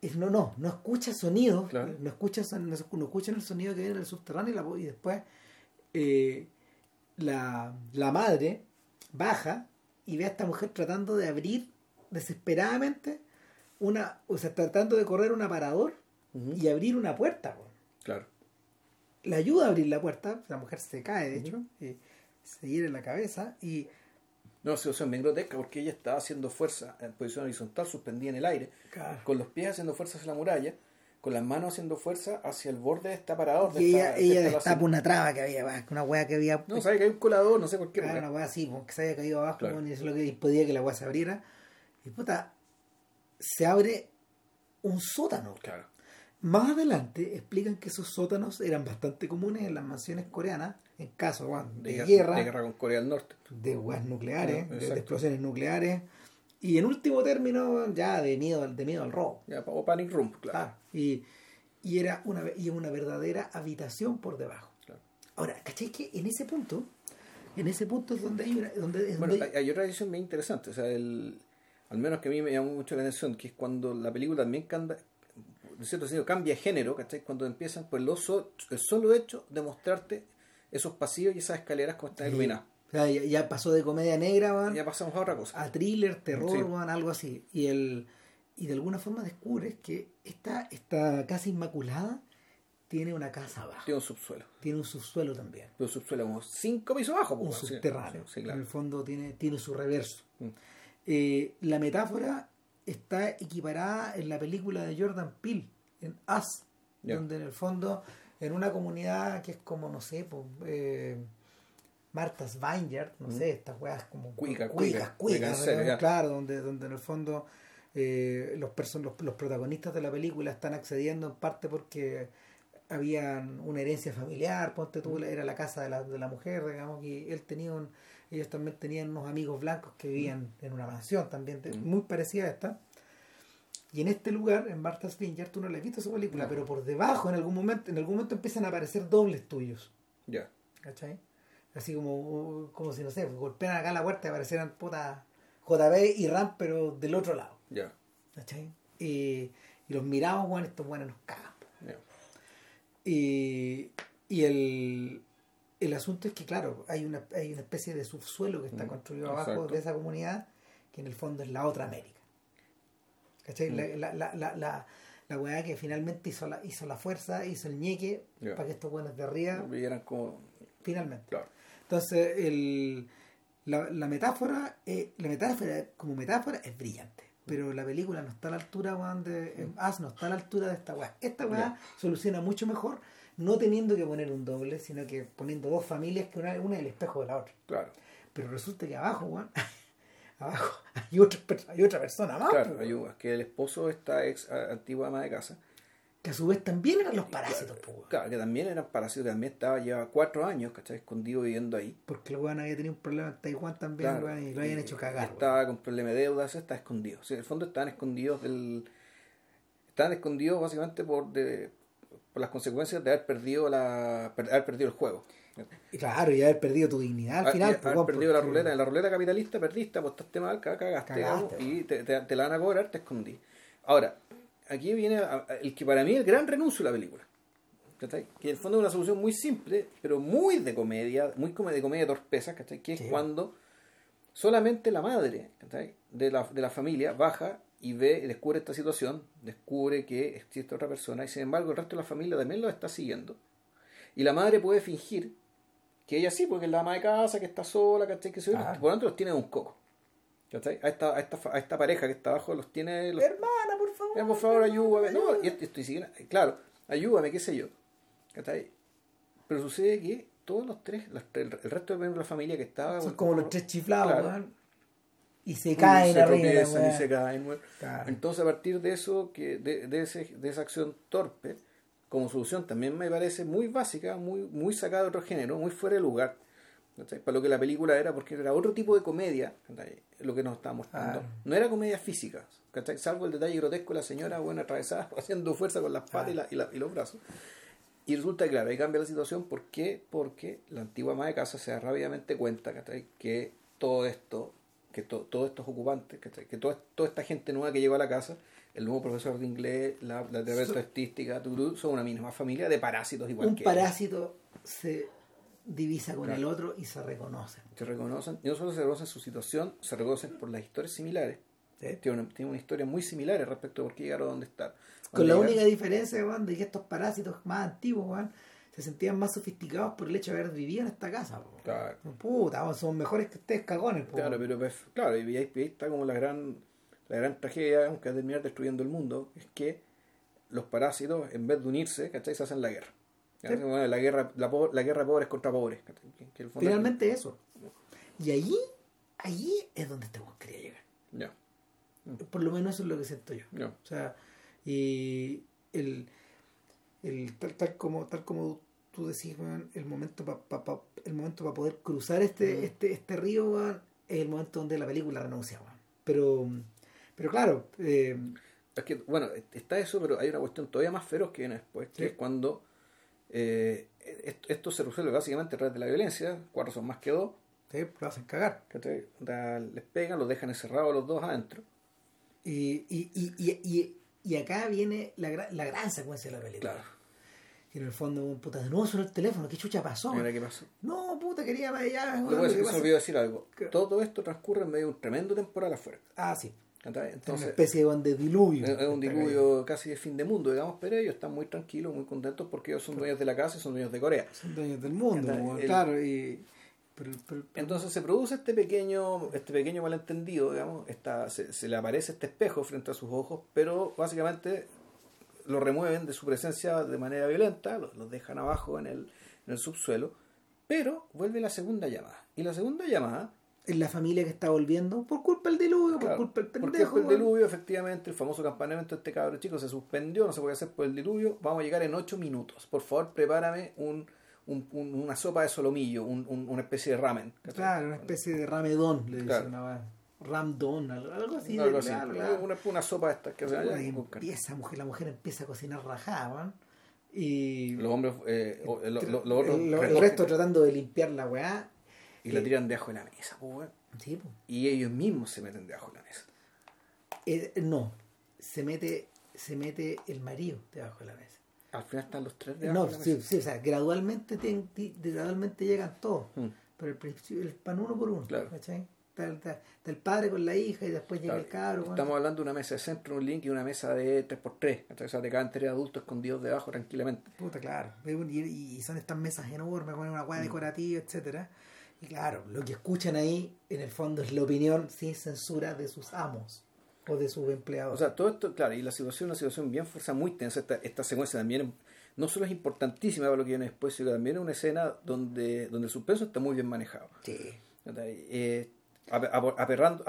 es- no, no, no escucha sonidos, Claro. no, escucha, no, escuchan el sonido que viene del subterráneo y, la- y después eh, la, la madre baja y ve a esta mujer tratando de abrir desesperadamente una, o sea, tratando de correr un aparador y abrir una puerta. Claro. Le ayuda a abrir la puerta, la mujer se cae de hecho, y se hiere la cabeza y No, situación bien grotesca porque ella estaba haciendo fuerza en posición horizontal, suspendida en el aire, con los pies haciendo fuerza hacia la muralla, con las manos haciendo fuerza hacia el borde de aparador. de y ella, esta- de ella esta destapa una traba que había una hueá que había No, sabe que hay un colador, no sé por qué. Claro, porque- una weá así, que se había caído abajo Claro. y eso es lo que impedía que la weá se abriera. Y puta, se abre un sótano. Claro. Más adelante explican que esos sótanos eran bastante comunes en las mansiones coreanas, en caso weón, de, guerra, guerra, de guerra con Corea del Norte. de weas nucleares, Ah, de- explosiones nucleares. Y en último término, ya de miedo, al- de miedo al robo. Ya, o Panic Room, claro. Claro. Y, y era una, y una verdadera habitación por debajo. Claro. Ahora, ¿cachai? Que en ese punto, en ese punto es donde hay una, donde, Bueno, donde hay, hay otra decisión bien interesante, o sea, el, al menos que a mí me llamó mucho la atención, que es cuando la película también cambia, en cierto sentido, cambia género, ¿cachai? Cuando empiezan por el, so- el solo hecho de mostrarte esos pasillos y esas escaleras como están iluminadas. O sea, ya, ya pasó de comedia negra, Ya pasamos a otra cosa. a thriller, terror, Sí. algo así. Y el y de alguna forma descubres que esta, esta casa inmaculada tiene una casa abajo. Tiene un subsuelo. Tiene un subsuelo también. Tiene un subsuelo como cinco pisos abajo. Un pues, sí. subterráneo. En el fondo tiene, tiene su reverso. Mm. Eh, la metáfora está equiparada en la película de Jordan Peele, en Us, Ya. donde en el fondo, en una comunidad que es como, no sé, pues, eh, Vineyard, no sé, estas weas como Cuica, cuicas, cuica, cuicas, cuica, en serio, ¿verdad? ya. claro, donde, donde en el fondo eh, los, los, los protagonistas de la película están accediendo en parte porque habían una herencia familiar, ponte tú, era la casa de la, de la mujer, digamos, y él tenía un, ellos también tenían unos amigos blancos que vivían en una mansión también, muy parecida a esta. Y en este lugar, en Martha's Vineyard, tú no le has visto esa película, No. pero por debajo, en algún momento, en algún momento empiezan a aparecer dobles tuyos. Ya. ¿Cachai? Así como, como si, no sé, golpean acá la puerta y aparecieran puta JB y Ram, pero del otro lado. Ya. ¿Cachai? Y, y los miramos, bueno, estos buenos nos cagan. ya. Y, y el, el asunto es que, claro, hay una, hay una especie de subsuelo que está Mm, construido abajo exacto. de esa comunidad, que en el fondo es la otra América. ¿Cachai? Mm. La, la, la, la, la, weá que finalmente hizo la, hizo la fuerza, hizo el ñeque para que estos buenos de arriba, Y eran como. finalmente. Claro. Entonces, el, la, la metáfora, eh, la metáfora como metáfora es brillante. Pero la película no está a la altura, weón, de en Us no está a la altura de esta weá. Esta weá soluciona mucho mejor, no teniendo que poner un doble, sino que poniendo dos familias que una, una es el espejo de la otra. Claro. Pero resulta que abajo, weón, abajo hay hay otra persona más, Claro, po, weón, ayuda. Que el esposo de esta ex antigua ama de casa. que a su vez también eran los parásitos, weón. Claro, que también eran parásitos, que también estaba, lleva cuatro años, ¿cachai? Escondido viviendo ahí. Porque el weón había tenido un problema en Taiwán también, Claro, weón, y lo habían hecho cagar. weón. Estaba con problema de deudas, está escondido. O sea, en el fondo estaban escondidos del. Estaban escondidos básicamente por, de, por las consecuencias de haber perdido la haber perdido el juego. Y claro, y haber perdido tu dignidad al Ah, final. y pues, haber perdido la ruleta, en la ruleta capitalista perdiste, apostaste mal, ca- cagaste, Cagaste, y te, te- te la van a cobrar, te escondí. Ahora, aquí viene el que para mí es el gran renuncio de la película. ¿cachai? Que en el fondo es una solución muy simple, pero muy de comedia, muy de comedia torpeza, ¿cachai? Que es Sí. cuando solamente la madre ¿cachai? de, la, de la familia baja y ve y descubre esta situación, descubre que existe otra persona y sin embargo el resto de la familia también lo está siguiendo. Y la madre puede fingir que ella sí, porque es la ama de casa, que está sola, ¿cachai? Que se Claro. por lo tanto los tiene de un coco. ¿cachai? A esta, a, esta, a esta pareja que está abajo los tiene... Los, Hermana, por favor. "Eh, por favor, ayúdame. No, y esto- estoy siguiendo. Claro, ayúdame, qué sé yo. ¿cachai? Pero sucede que todos los tres, los tres- el resto de la familia que estaba... Son como los tres chiflados, Claro. weón. Y se caen se arriba. tropiezan y se caen, weón. Claro. Entonces, a partir de eso, que de, de, ese, de esa acción torpe, como solución también me parece muy básica, muy, muy sacada de otro género, muy fuera de lugar. ¿cachai? Para lo que la película era, porque era otro tipo de comedia, ¿cachai? lo que nos estaba mostrando. Claro. No era comedia física, ¿cachai? salvo el detalle grotesco de la señora bueno atravesada, haciendo fuerza con las patas y, la- y, la- y los brazos. Y resulta que, claro, ahí cambia la situación. ¿Por qué? Porque la antigua ama de casa se da rápidamente cuenta que todo esto que to- todos estos ocupantes, que toda, toda esta gente nueva que llegó a la casa, el nuevo profesor de inglés, la, la terapeuta So- artística, turú, son una misma familia de parásitos igual un que ellos. parásito se divisa con Claro. el otro y se reconocen. Se reconocen, y no solo se reconocen su situación, se reconocen por las historias similares. Tienen una, tienen una historia muy similar respecto a por qué llegaron a donde están. Con la única diferencia, weón, de que estos parásitos más antiguos, weón, se sentían más sofisticados por el hecho de haber vivido en esta casa. weón. Claro. Puta, son mejores que ustedes cagones. po, Claro, pero pues, claro, y ahí está como la gran, la gran tragedia digamos, que va a terminar destruyendo el mundo, es que los parásitos, en vez de unirse, ¿cachai? se hacen la guerra. Sí. ¿cachai? Bueno, la guerra, la, guerra de pobres contra pobres. Finalmente eso. Y allí, allí es donde este quería llegar. Ya, Por lo menos eso es lo que siento yo. O sea, y el, el tal, tal como tal como tú decís, weón, el momento para el momento para poder cruzar este, Ujú. este, este río, es el momento donde la película renuncia, weón. Pero, pero claro, eh, Es que, bueno, está eso, pero hay una cuestión todavía más feroz que viene después, que Sí. es cuando eh, esto, esto se resuelve básicamente a través de la violencia, cuatro son más que dos, sí, lo hacen cagar. les pegan, los dejan encerrados a los dos adentro. Y, y, y, y, y, y acá viene la, la gran secuencia de la película. Claro. Y en el fondo, puta, de nuevo suena el teléfono, ¿qué chucha pasó? Mira qué pasó. No, puta, quería para allá. Se me olvidó decir algo. Todo esto transcurre en medio de un tremendo temporal afuera. Ah, sí. ¿Cachai? Es una Entonces, especie de diluvio. es un diluvio casi de fin de mundo, digamos, pero ellos están muy tranquilos, muy contentos porque ellos son dueños de la casa y son dueños de Corea. Son dueños del mundo, el- claro, y... Pero, pero- Entonces se produce este pequeño, este pequeño malentendido, digamos, esta, se, se le aparece este espejo frente a sus ojos, pero básicamente lo remueven de su presencia de manera violenta, los, los dejan abajo en el, en el subsuelo, pero vuelve la segunda llamada. Y la segunda llamada, es la familia que está volviendo por culpa del diluvio, claro, por culpa del pendejo. el weón. diluvio, efectivamente, el famoso campamento de este cabro chico se suspendió, no se puede hacer por el diluvio, vamos a llegar en ocho minutos. Por favor, prepárame un, un- un- una sopa de solomillo, un- un- una especie de ramen. Claro, una especie de ramedón, le dicen Claro. una weá. Ramdon, algo algo así. Algo así. claro. Una, una sopa de estas que se empieza, mujer, la mujer empieza a cocinar rajada, weón. Y Los hombres, eh, o- lo- lo- los otros el, resto tratando de limpiar la weá. Y la tiran debajo de la mesa, weón. Sí, po. Y ellos mismos se meten debajo de la mesa. Eh, no, se mete, se mete el marido debajo de la mesa. Al final están los tres debajo No, de la sí, mesa. sí, o sea, gradualmente, gradualmente llegan todos. Mm. Pero al principio el pan uno por uno. Claro. ¿cachai? Está, está- está el padre con la hija y después llega Claro, el cabro. Estamos hablando de una mesa de centro, un link y una mesa de 3x3. O sea, te tres adultos escondidos debajo tranquilamente. Puta, claro. Y, y son estas mesas enormes con una Mm. hueá decorativa, etcétera. Y claro, lo que escuchan ahí, en el fondo, es la opinión sin censura de sus amos o de sus empleados. O sea, todo esto, claro, y la situación es una situación bien fuerza, muy tensa. Esta, esta secuencia también no solo es importantísima para lo que viene después, sino también es una escena donde, donde el suspenso está muy bien manejado. sí. eh, aperrando-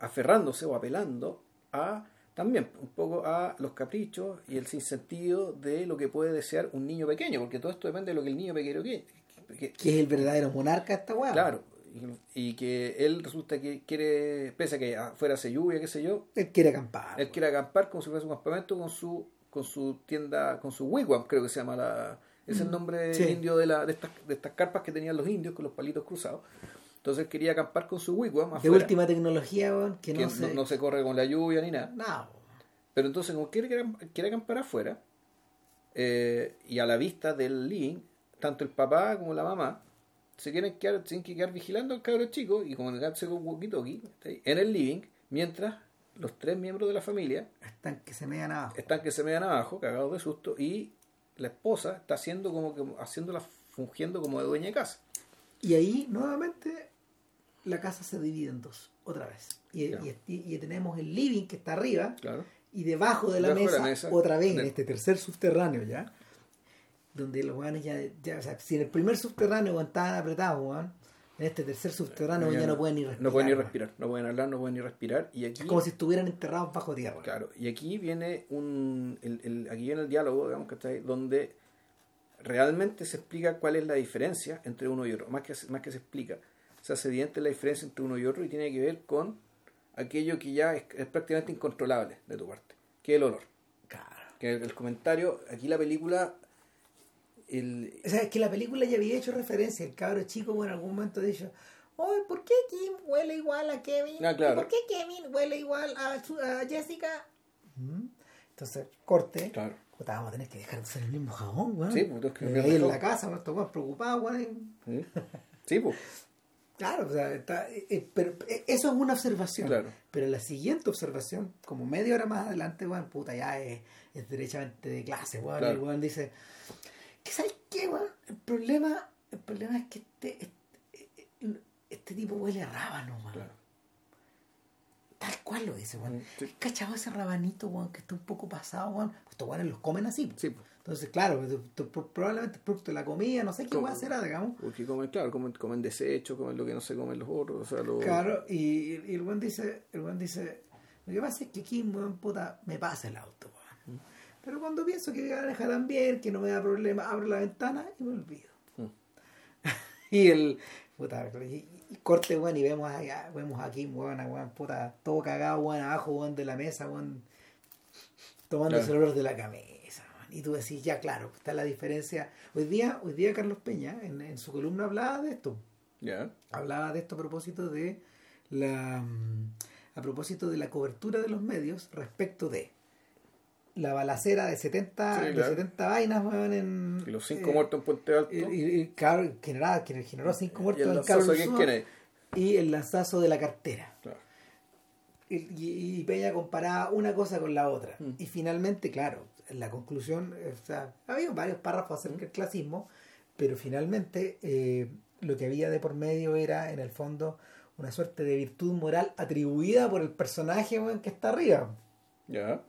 aferrándose o apelando a también un poco a los caprichos y el sinsentido de lo que puede desear un niño pequeño, porque todo esto depende de lo que el niño pequeño. Que- Que es el verdadero monarca de esta hueá. claro, y, y que él resulta que quiere, pese a que afuera hace lluvia, qué sé yo, Él quiere acampar. él quiere acampar como si fuese un campamento con su con su tienda, con su wigwam, creo que se llama la es el nombre Sí. indio de, la, de, estas, de estas carpas que tenían los indios con los palitos cruzados. Entonces él quería acampar con su wigwam de afuera, última tecnología, que, que no, se... no se corre con la lluvia ni nada. No. Pero entonces, como quiere, quiere acampar afuera, eh, y a la vista del living, tanto el papá como la mamá se quieren quedar, tienen que quedar vigilando al cabro chico y comunicarse con walkie-talkie en el living, mientras los tres miembros de la familia Están que se mean abajo. están que se medan abajo, cagados de susto, y la esposa está haciendo como que haciéndola fungiendo como de dueña de casa. Y ahí, nuevamente, la casa se divide en dos, otra vez. Y, y- y tenemos el living que está arriba, Claro. y debajo de la, Debajo de mesa, la mesa, otra vez, en este tercer subterráneo ya, donde los weones ya, ya, o sea, si en el primer subterráneo estaban apretados, weón, en este tercer subterráneo ya, no pueden ni respirar. No pueden ni respirar, no pueden hablar, no pueden ni respirar. Y aquí, Es como si estuvieran enterrados bajo tierra. claro, y aquí viene un, el, el- aquí viene el diálogo, digamos, ¿cachai? donde realmente se explica cuál es la diferencia entre uno y otro. Más que, más que se explica, se hace evidente la diferencia entre uno y otro y tiene que ver con aquello que ya es, es prácticamente incontrolable de tu parte, que es el olor. Claro. Que el, el comentario, aquí la película, el, O sea, es que la película ya había hecho referencia. El cabro chico, bueno, en algún momento ha dicho, oye, ¿por qué Kim huele igual a Kevin? Ah, claro. ¿Por qué Kevin huele igual a, su- a Jessica? Mm. Entonces, corte. Claro. Puta, vamos a tener que dejar de usar el mismo jabón, weón. Sí, pues, que Eh, de en la casa, estos weón preocupados, weón. ¿Sí? Sí, pues. Claro, o sea, está, eh, eh, pero eh, eso es una observación. Claro. Pero la siguiente observación, como media hora más adelante, weón, puta, ya es, es derechamente de clase, weón. Claro. El weón dice, ¿qué sabes qué, weón? El problema, el problema es que este, este, este tipo huele a rábano, weón. Claro. Tal cual lo dice, weón. Mm, sí. ¿Cachado ese rabanito, weón, que está un poco pasado, weón? Estos weones los comen así, pues. Sí, pues. Entonces, claro, probablemente producto de la comida, no sé qué ¿Cómo? weón será, digamos. Porque comen, claro, comen, comen desecho, comen lo que no se comen los otros. O sea, lo... Claro, y, y el buen dice, el buen dice, lo que pasa es que aquí, buen puta, me pasa el auto, weón. Pero cuando pienso que me dejarán bien, que no me da problema, abro la ventana y me olvido. Mm. y el puta, y, y corte, weón, y vemos allá, vemos aquí, weón, weón, puta, todo cagado, weón, abajo, weón, de la mesa, weón, tomándose Claro. el olor de la camisa, weón. Y tú decís, ya claro, está la diferencia. Hoy día, hoy día Carlos Peña, en, en su columna hablaba de esto Ya. hablaba de esto a propósito de la mm, a propósito de la cobertura de los medios respecto de la balacera de 70 Sí, de claro. 70 vainas weón, en Y los cinco eh, muertos en Puente Alto. y, y- y claro, generaba, generó cinco y muertos el en Carlos y el lanzazo de la cartera Claro. y, y- y Peña comparaba una cosa con la otra. Mm. Y finalmente, claro, la conclusión, o sea, había varios párrafos acerca del clasismo, pero finalmente eh, lo que había de por medio era, en el fondo, una suerte de virtud moral atribuida por el personaje weón, que está arriba. Ya.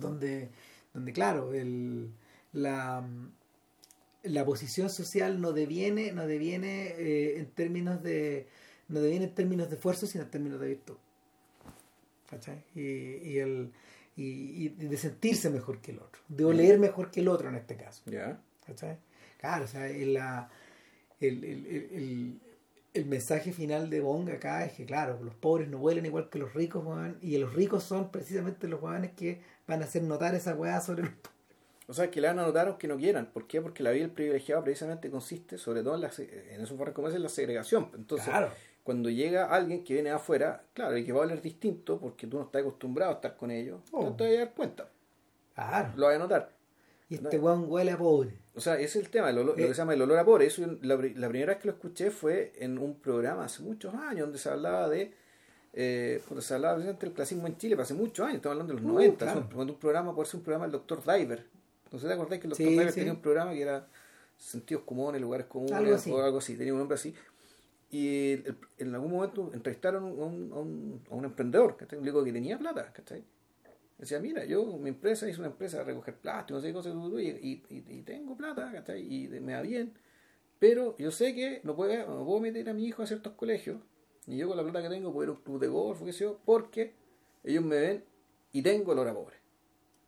Donde, donde claro, el, la, la posición social no deviene, no deviene eh, en términos de no deviene en términos de esfuerzo, sino en términos de virtud. ¿Cachai? Y, y, el, y, y de sentirse mejor que el otro, de oler mejor que el otro en este caso. Ya. ¿Cachai? Claro, o sea, el, el, el, el, mensaje final de Bong acá es que, claro, los pobres no huelen igual que los ricos, y los ricos son precisamente los weones que van a hacer notar esa weá sobre los pobres. O sea, que le van a notar aunque no quieran. ¿Por qué? Porque la vida del privilegiado precisamente consiste, sobre todo en, la, se- en esos barrios como ese, en la segregación. Entonces, Claro. cuando llega alguien que viene de afuera, claro, y que va a oler distinto, porque tú no estás acostumbrado a estar con ellos, Oh. tú te vas a dar cuenta. Claro. Lo vas a notar. Y este weón huele a pobre. O sea, ese es el tema, el olor- lo Eh. que se llama el olor a pobre. Eso, la, la primera vez que lo escuché fue en un programa hace muchos años, donde se hablaba de. Eh, cuando se hablaba precisamente del clasismo en Chile, hace muchos años, estamos hablando de los Uh, 90. claro. es un- cuando un programa, puede ser un programa del doctor Diver. No sé, ¿te acordás que el doctor Sí, Diver sí. tenía un programa que era sentidos comunes, lugares comunes, Algo así. o algo así, tenía un nombre así. Y el- en algún momento entrevistaron a un, a un, a un emprendedor, ¿cachai? Un que tenía plata, ¿cachai? Decía, mira, yo, mi empresa es una empresa de recoger plástico, no sé qué cosas, y, y, y- y tengo plata, ¿cachai? Y me va bien, pero yo sé que no puedo, no puedo meter a mi hijo a ciertos colegios, ni yo con la plata que tengo puedo ir a un club de golf, o qué sé yo, porque ellos me ven y tengo olor a pobre.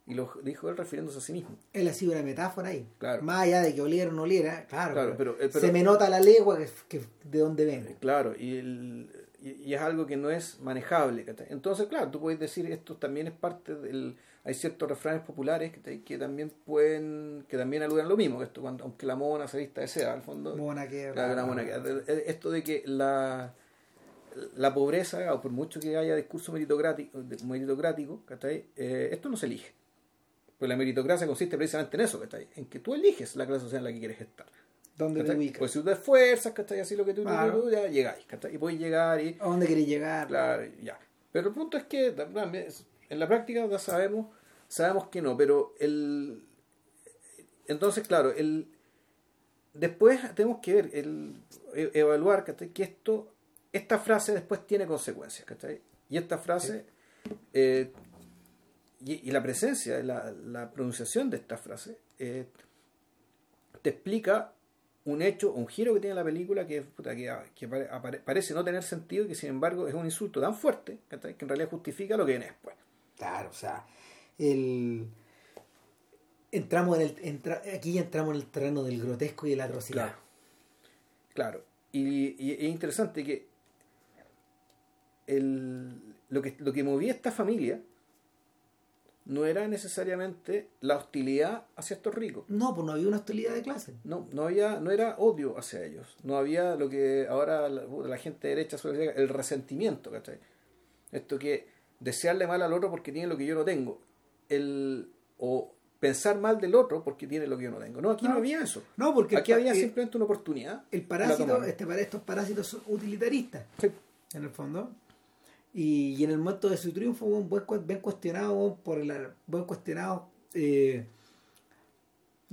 Y lo dijo él refiriéndose a sí mismo. Él ha sido una metáfora ahí. Claro. Más allá de que oliera o no oliera, claro. Claro, pero- eh, pero- se me nota la legua que, que- de dónde vengo. Eh, Claro, y, el- y, es algo que no es manejable. Entonces, claro, tú puedes decir esto también es parte del... Hay ciertos refranes populares que, que también pueden, que también aluden a lo mismo, que esto cuando, aunque la mona se vista de seda, al fondo... Mona que. Claro, la mona que- Esto de que la, la pobreza, o por mucho que haya discurso meritocrático, meritocrático ¿cachai? Eh, esto no se elige. Pues la meritocracia consiste precisamente en eso, ¿cachai? En que tú eliges la clase social en la que quieres estar. ¿Dónde te ubicas? Pues si tú te esfuerzas, ¿cachai? Así lo que tú, Claro. tú, ya llegáis, ¿cachai? Y puedes llegar y... ¿A dónde querés llegar? Claro, ya. Pero el punto es que en la práctica ya sabemos, sabemos que no, pero el... Entonces, claro, el... Después tenemos que ver, el, e- evaluar ¿cachai? que esto, esta frase después tiene consecuencias, ¿cachai? Y esta frase, eh, y, y la presencia, la, la pronunciación de esta frase, eh, te explica un hecho, un giro que tiene la película que, que, que pare- apare- parece no tener sentido y que sin embargo es un insulto tan fuerte ¿cachai? que en realidad justifica lo que viene después. Claro, o sea, el entramos en el entra- aquí ya entramos en el terreno del grotesco y de la atrocidad. Claro. Claro. Y, y es interesante que el, lo que lo que movía esta familia no era necesariamente la hostilidad hacia estos ricos. No, pues no había una hostilidad de clase. No, no había, no era odio hacia ellos. No había lo que ahora la, la gente derecha suele decir, el resentimiento, ¿cachai? Esto que desearle mal al otro porque tiene lo que yo no tengo. El, o pensar mal del otro porque tiene lo que yo no tengo. No, aquí no, No. había eso. No, porque Aquí había el- simplemente una oportunidad. El parásito, este, para estos parásitos son utilitaristas, Sí. en el fondo. Y, y en el momento de su triunfo, un buen, bien cuestionado por el buen cuestionado eh,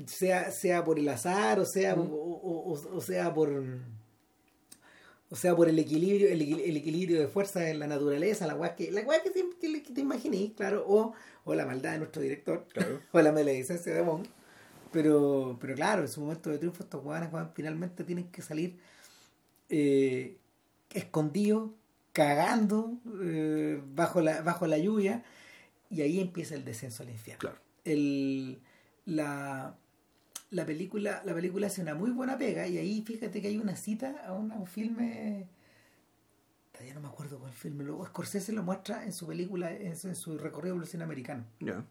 sea, sea por el azar, o sea, o, o- o- o sea por o sea por el equilibrio, el, el equilibrio de fuerza en la naturaleza, la weá que, la weá que, siempre- que, te imaginé, claro, o, o la maldad de nuestro director, Claro. o la maledicencia de Bond. Pero, pero claro, en su momento de triunfo estos weón, finalmente tienen que salir eh, escondidos, cagando eh, bajo, la, bajo la lluvia, y ahí empieza el descenso al infierno. Claro. El, la, la, película, la película hace una muy buena pega, y ahí fíjate que hay una cita a, un- a un filme. Ya no me acuerdo cuál filme, luego Scorsese lo muestra en su película, en su, en su recorrido por el cine americano. Ya.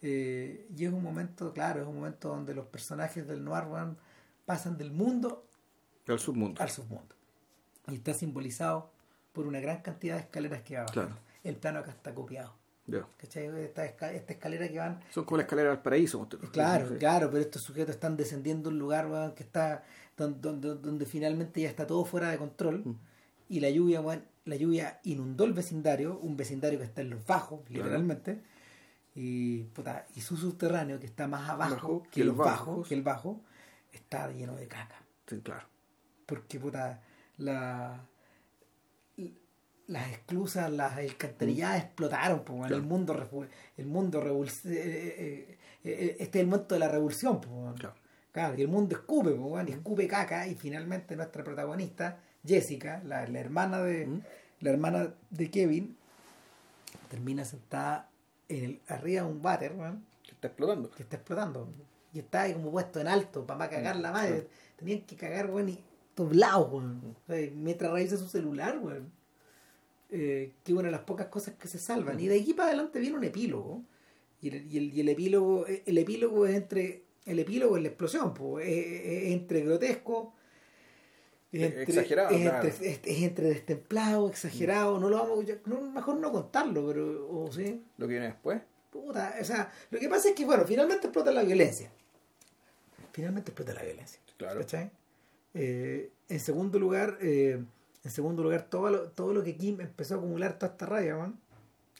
Eh, y es un momento, claro, es un momento donde los personajes del noir weón, pasan del mundo El submundo. al submundo. Y está simbolizado por una gran cantidad de escaleras que va Claro. bajando. El plano acá está copiado. ¿Cachai? Esta, esca- esta escalera que van. Son como la escalera al paraíso. Claro, Sí. claro, pero estos sujetos están descendiendo a un lugar que está donde, donde, donde finalmente ya está todo fuera de control. Mm. Y la lluvia, weón, la lluvia inundó el vecindario, un vecindario que está en los bajos, Claro. literalmente. Y, puta, y su subterráneo, que está más abajo Bajo que, los bajos, bajos. que el bajo, está lleno de caca. Sí, claro. porque puta la las esclusas, las alcantarilladas explotaron, pues, Claro. el mundo el mundo eh, eh, eh, este es el momento de la revolución, pues. Claro. Claro, que el mundo escupe, pues, y escupe caca y finalmente nuestra protagonista, Jessica, la, la hermana de Mm. la hermana de Kevin, termina sentada en el, arriba de un váter, weón, Que está explotando. que está explotando. Y está ahí como puesto en alto para más cagar la madre. Tenían que cagar, weón, y doblados, weón. O sea, mientras revisa su celular, weón. Eh, que una de las pocas cosas que se salvan. Y de aquí para adelante viene un epílogo. Y el, y el, y el epílogo, el epílogo es entre. El epílogo es la explosión, pues, es, es- es entre grotesco. Es entre, Exagerado, es, claro. entre, es- es entre destemplado, exagerado. No lo vamos, ya- no, mejor no contarlo, pero. O, sí. Lo que viene después. Puta, o sea, lo que pasa es que, bueno, finalmente explota la violencia. Finalmente explota la violencia. Claro. Eh, en segundo lugar, eh, en segundo lugar, todo lo, todo lo que Kim empezó a acumular, toda esta rabia.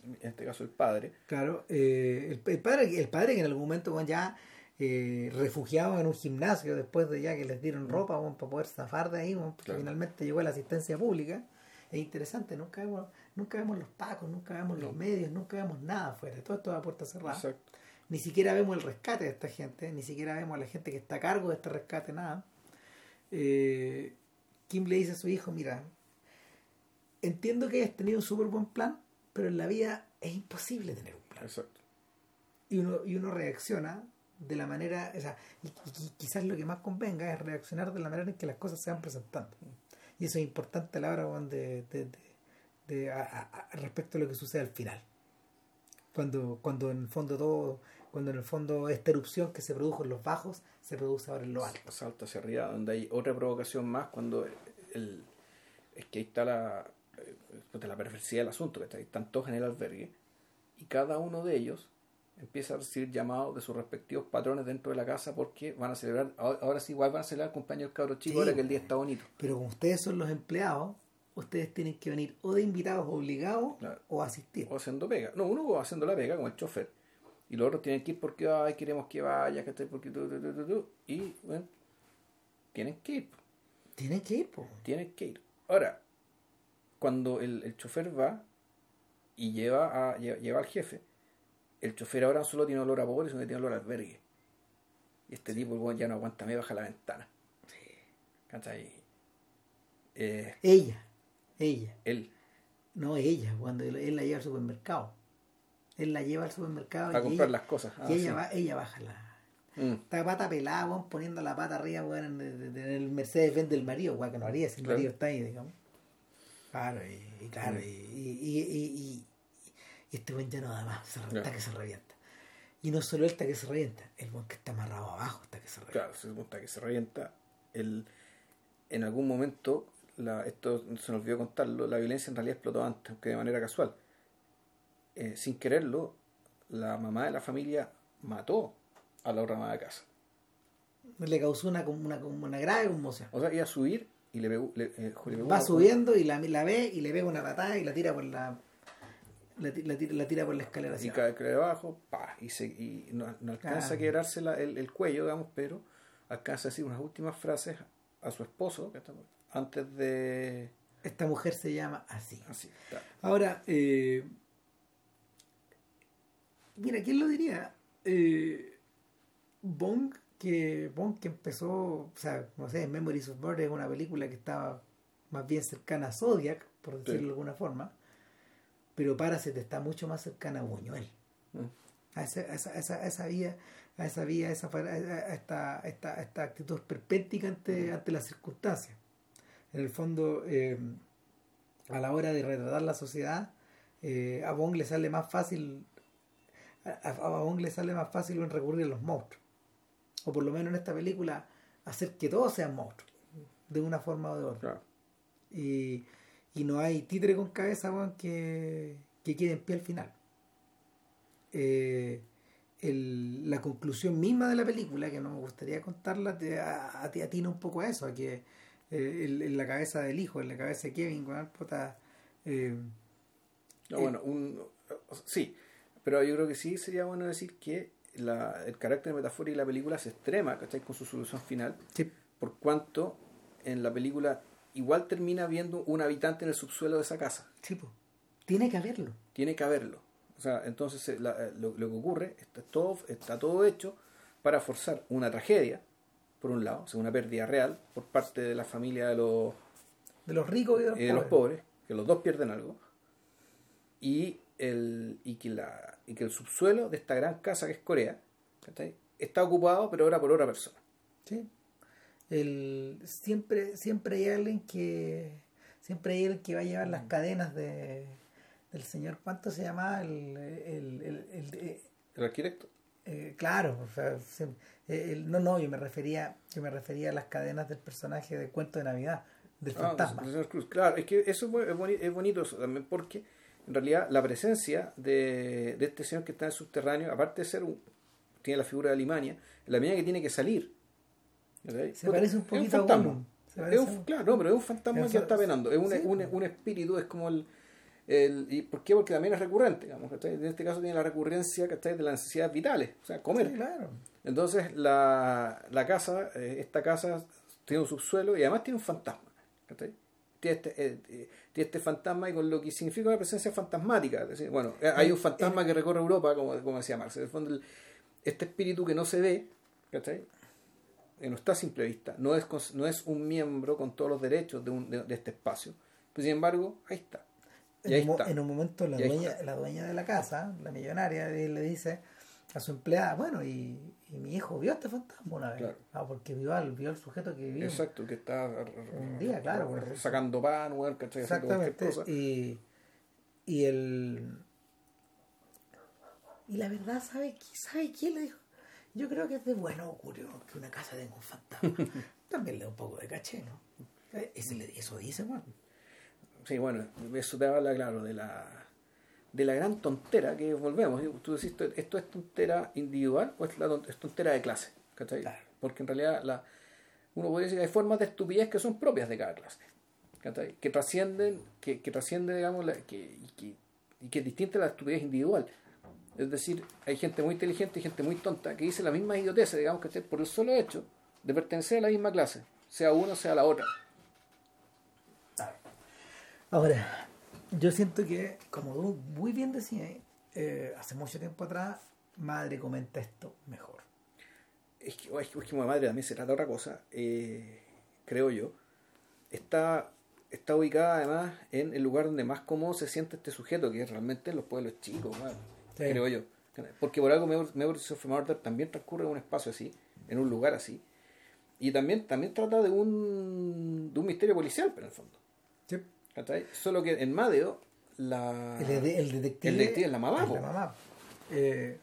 En este caso el padre. Claro, eh, el, el padre, el padre que en algún momento weón, ya eh, refugiado en un gimnasio después de ya que les dieron ropa weón, para poder zafar de ahí, porque Claro. finalmente llegó a la asistencia pública. Es interesante, nunca vemos, nunca vemos los pacos, nunca vemos los medios, nunca vemos nada afuera, todo esto a puerta cerrada. Exacto. Ni siquiera vemos el rescate de esta gente, ni siquiera vemos a la gente que está a cargo de este rescate, nada. Eh, Kim le dice a su hijo, mira, entiendo que hayas tenido un súper buen plan, pero en la vida es imposible tener un plan. Exacto. Y uno, y uno reacciona de la manera, o sea, y, y quizás lo que más convenga es reaccionar de la manera en que las cosas se van presentando. Y eso es importante a la hora de, de, de- de- a- a- a- respecto a lo que sucede al final. Cuando, cuando en el fondo todo, cuando en el fondo esta erupción que se produjo en los bajos, se produce ahora en lo alto. Salto hacia arriba, donde hay otra provocación más cuando el, es que ahí está la, eh, puta, la perversidad del asunto, que están todos en el albergue y cada uno de ellos empieza a recibir llamados de sus respectivos patrones dentro de la casa porque van a celebrar, ahora sí igual van a celebrar el cumpleaños del cabro chico, Sí. ahora que el día está bonito. Pero como ustedes son los empleados, ustedes tienen que venir o de invitados obligados Claro. o asistir. O haciendo pega. No, uno va haciendo la pega como el chofer. Y los otros tienen que ir porque ay, queremos que vaya, que esté porque tú, tú, tú, tú, tú. Y bueno, tienen que ir. Tienen que ir, po. Tienes que ir. Ahora, cuando el, el chofer va y lleva, a, lleva, lleva al jefe, el chofer ahora no solo tiene olor a pobre, sino que tiene olor a albergue. Y este tipo weón, ya no aguanta, me baja la ventana. ¿Cachai? Eh, Ella, ella, él, no ella, cuando él, la lleva al supermercado. Él la lleva al supermercado a comprar ella, las cosas. Ah, y ella, sí. va, ella baja la, Mm, Está pata pelada, weón, poniendo la pata arriba, weón, en el, en el Mercedes Benz del marido, weón, que no haría si el Claro. marido está ahí, digamos. Claro, y, y claro, y, y, y, y- este buen ya no da más, se, Ya. está que se revienta. Y no solo él está que se revienta, el buen que está amarrado abajo está que se revienta. Claro, se monta que se revienta. El, en algún momento, la, esto se nos olvidó contarlo, la violencia en realidad explotó antes, aunque de manera casual. Eh, sin quererlo, la mamá de la familia mató a la otra mamá de casa. Le causó una, como una, una grave conmoción. O sea, iba a subir y le pegó. Le, eh, le pegó Va subiendo y la, la ve y le pega una patada y la tira por la. La, ti- la tira, la tira por la escalera Y cae, cae debajo, pa, y, se, y no, no alcanza Ah. a quebrarse la- el, el cuello, digamos, pero alcanza a decir unas últimas frases a su esposo antes de. Esta mujer se llama así. Ahora, eh, mira, ¿quién lo diría? Eh, Bong, que Bong que empezó, o sea, no sé, Memories of Murder es una película que estaba más bien cercana a Zodiac, por decirlo Sí. de alguna forma, pero Parasite está mucho más cercana a Buñuel. Mm. A esa, a esa, a esa, a esa vía, a esa vía, a, esa, a esta, esta, esta actitud perpética ante, ante las circunstancias. En el fondo, eh, a la hora de retratar la sociedad, eh, a Bong le sale más fácil, a, a Bong le sale más fácil en recurrir a los monstruos. O por lo menos en esta película, hacer que todos sean monstruos, de una forma o de otra. Claro. Y, y no hay títere con cabeza que, que quede en pie al final. Eh, el- la conclusión misma de la película, que no me gustaría contarla, te, a, a- atina un poco a eso, a que eh, en, en la cabeza del hijo, en la cabeza de Kevin, weón, puta, eh, No, bueno, un, sí, pero yo creo que sí sería bueno decir que la, el carácter metafórico de la película se extrema, ¿cachai? Con su solución final, sí, por cuanto en la película igual termina viendo un habitante en el subsuelo de esa casa. sí, po. tiene que haberlo. Tiene que haberlo. O sea, entonces eh, la- eh, lo, lo que ocurre está todo, está todo hecho para forzar una tragedia, por un lado, o sea, una pérdida real por parte de la familia de los, De los ricos y de los, y de los pobres. pobres, que los dos pierden algo, y, el, y, que la, y que el subsuelo de esta gran casa que es Corea ¿cachai? está ocupado, pero ahora por otra persona. Sí. El, siempre, siempre hay alguien que siempre hay alguien que va a llevar las cadenas de del señor ¿cuánto se llama? el, el, el- el- eh, El arquitecto. eh, claro o sea, se- eh, el- no no yo me refería yo me refería a las cadenas del personaje del cuento de navidad del Ah, fantasma Cruz. Claro, es que eso es boni- es bonito eso también porque en realidad la presencia de, de este señor que está en el subterráneo, aparte de ser un, tiene la figura de Alemania, en la medida que tiene que salir. se Puta, parece un es poquito fantasma. Es un- a- claro, no, pero es un fantasma Es que está penando. Es un, sí, un, un espíritu, es como el. el ¿Y por qué? Porque también es recurrente. Digamos. En este caso tiene la recurrencia ¿cachai? de las necesidades vitales, o sea, comer. Sí, claro Entonces, la, la casa, eh, esta casa tiene un subsuelo y además tiene un fantasma. ¿cachai? Tiene este, eh, eh, tiene este fantasma y con lo que significa una presencia fantasmática. Es decir, bueno, eh, hay un fantasma que recorre Europa, como, como decía Marx. En el fondo, el- este espíritu que no se ve, ¿cachai? que no está a simple vista, no es, no es un miembro con todos los derechos de, un- de, de este espacio. Pero sin embargo, ahí está. Ahí en, un, está. en un momento la dueña, la dueña de la casa, la millonaria, eh, le dice a su empleada, bueno, y, y mi hijo vio a este fantasma una vez. Claro. Ah, porque vio al, vio al sujeto que vivía. Exacto, que está Un día, claro, bueno. sacando pan, weón, ¿cachai? Exactamente. cosa. Y, y el. Y la verdad, ¿sabe, ¿sabe quién le dijo? Yo creo que es de buen augurio que una casa tenga un fantasma. También le da un poco de caché, ¿no? Eh, le- eso dice, bueno. Sí, bueno, eso te habla, claro, de la de la gran tontera que volvemos. Tú decís, ¿esto- ¿esto es tontera individual o es, la ton- es tontera de clase? ¿cachai? Claro. Porque en realidad la, uno podría decir que hay formas de estupidez que son propias de cada clase. ¿cachai? Que trascienden, que, que trasciende, digamos, la, que, y, que, y que es distinta a la estupidez individual. Es decir, hay gente muy inteligente y gente muy tonta que dice la misma idiotez, digamos, que por el solo hecho de pertenecer a la misma clase, sea uno sea la otra. Ahora, yo siento que, como tú muy bien decías, eh, hace mucho tiempo atrás, madre comenta esto mejor. es que, es que, es que madre también se trata de otra cosa, eh, creo yo. Está, está ubicada además en el lugar donde más cómodo se siente este sujeto, que es realmente en los pueblos chicos, bueno, Sí. creo yo. Porque por algo Memories of Murder también transcurre en un espacio así, en un lugar así. Y también, también trata de un, de un misterio policial, pero en el fondo. Solo que en Madeo la... El, de- el detective. El detective es la mamá, es la mamá. Eh,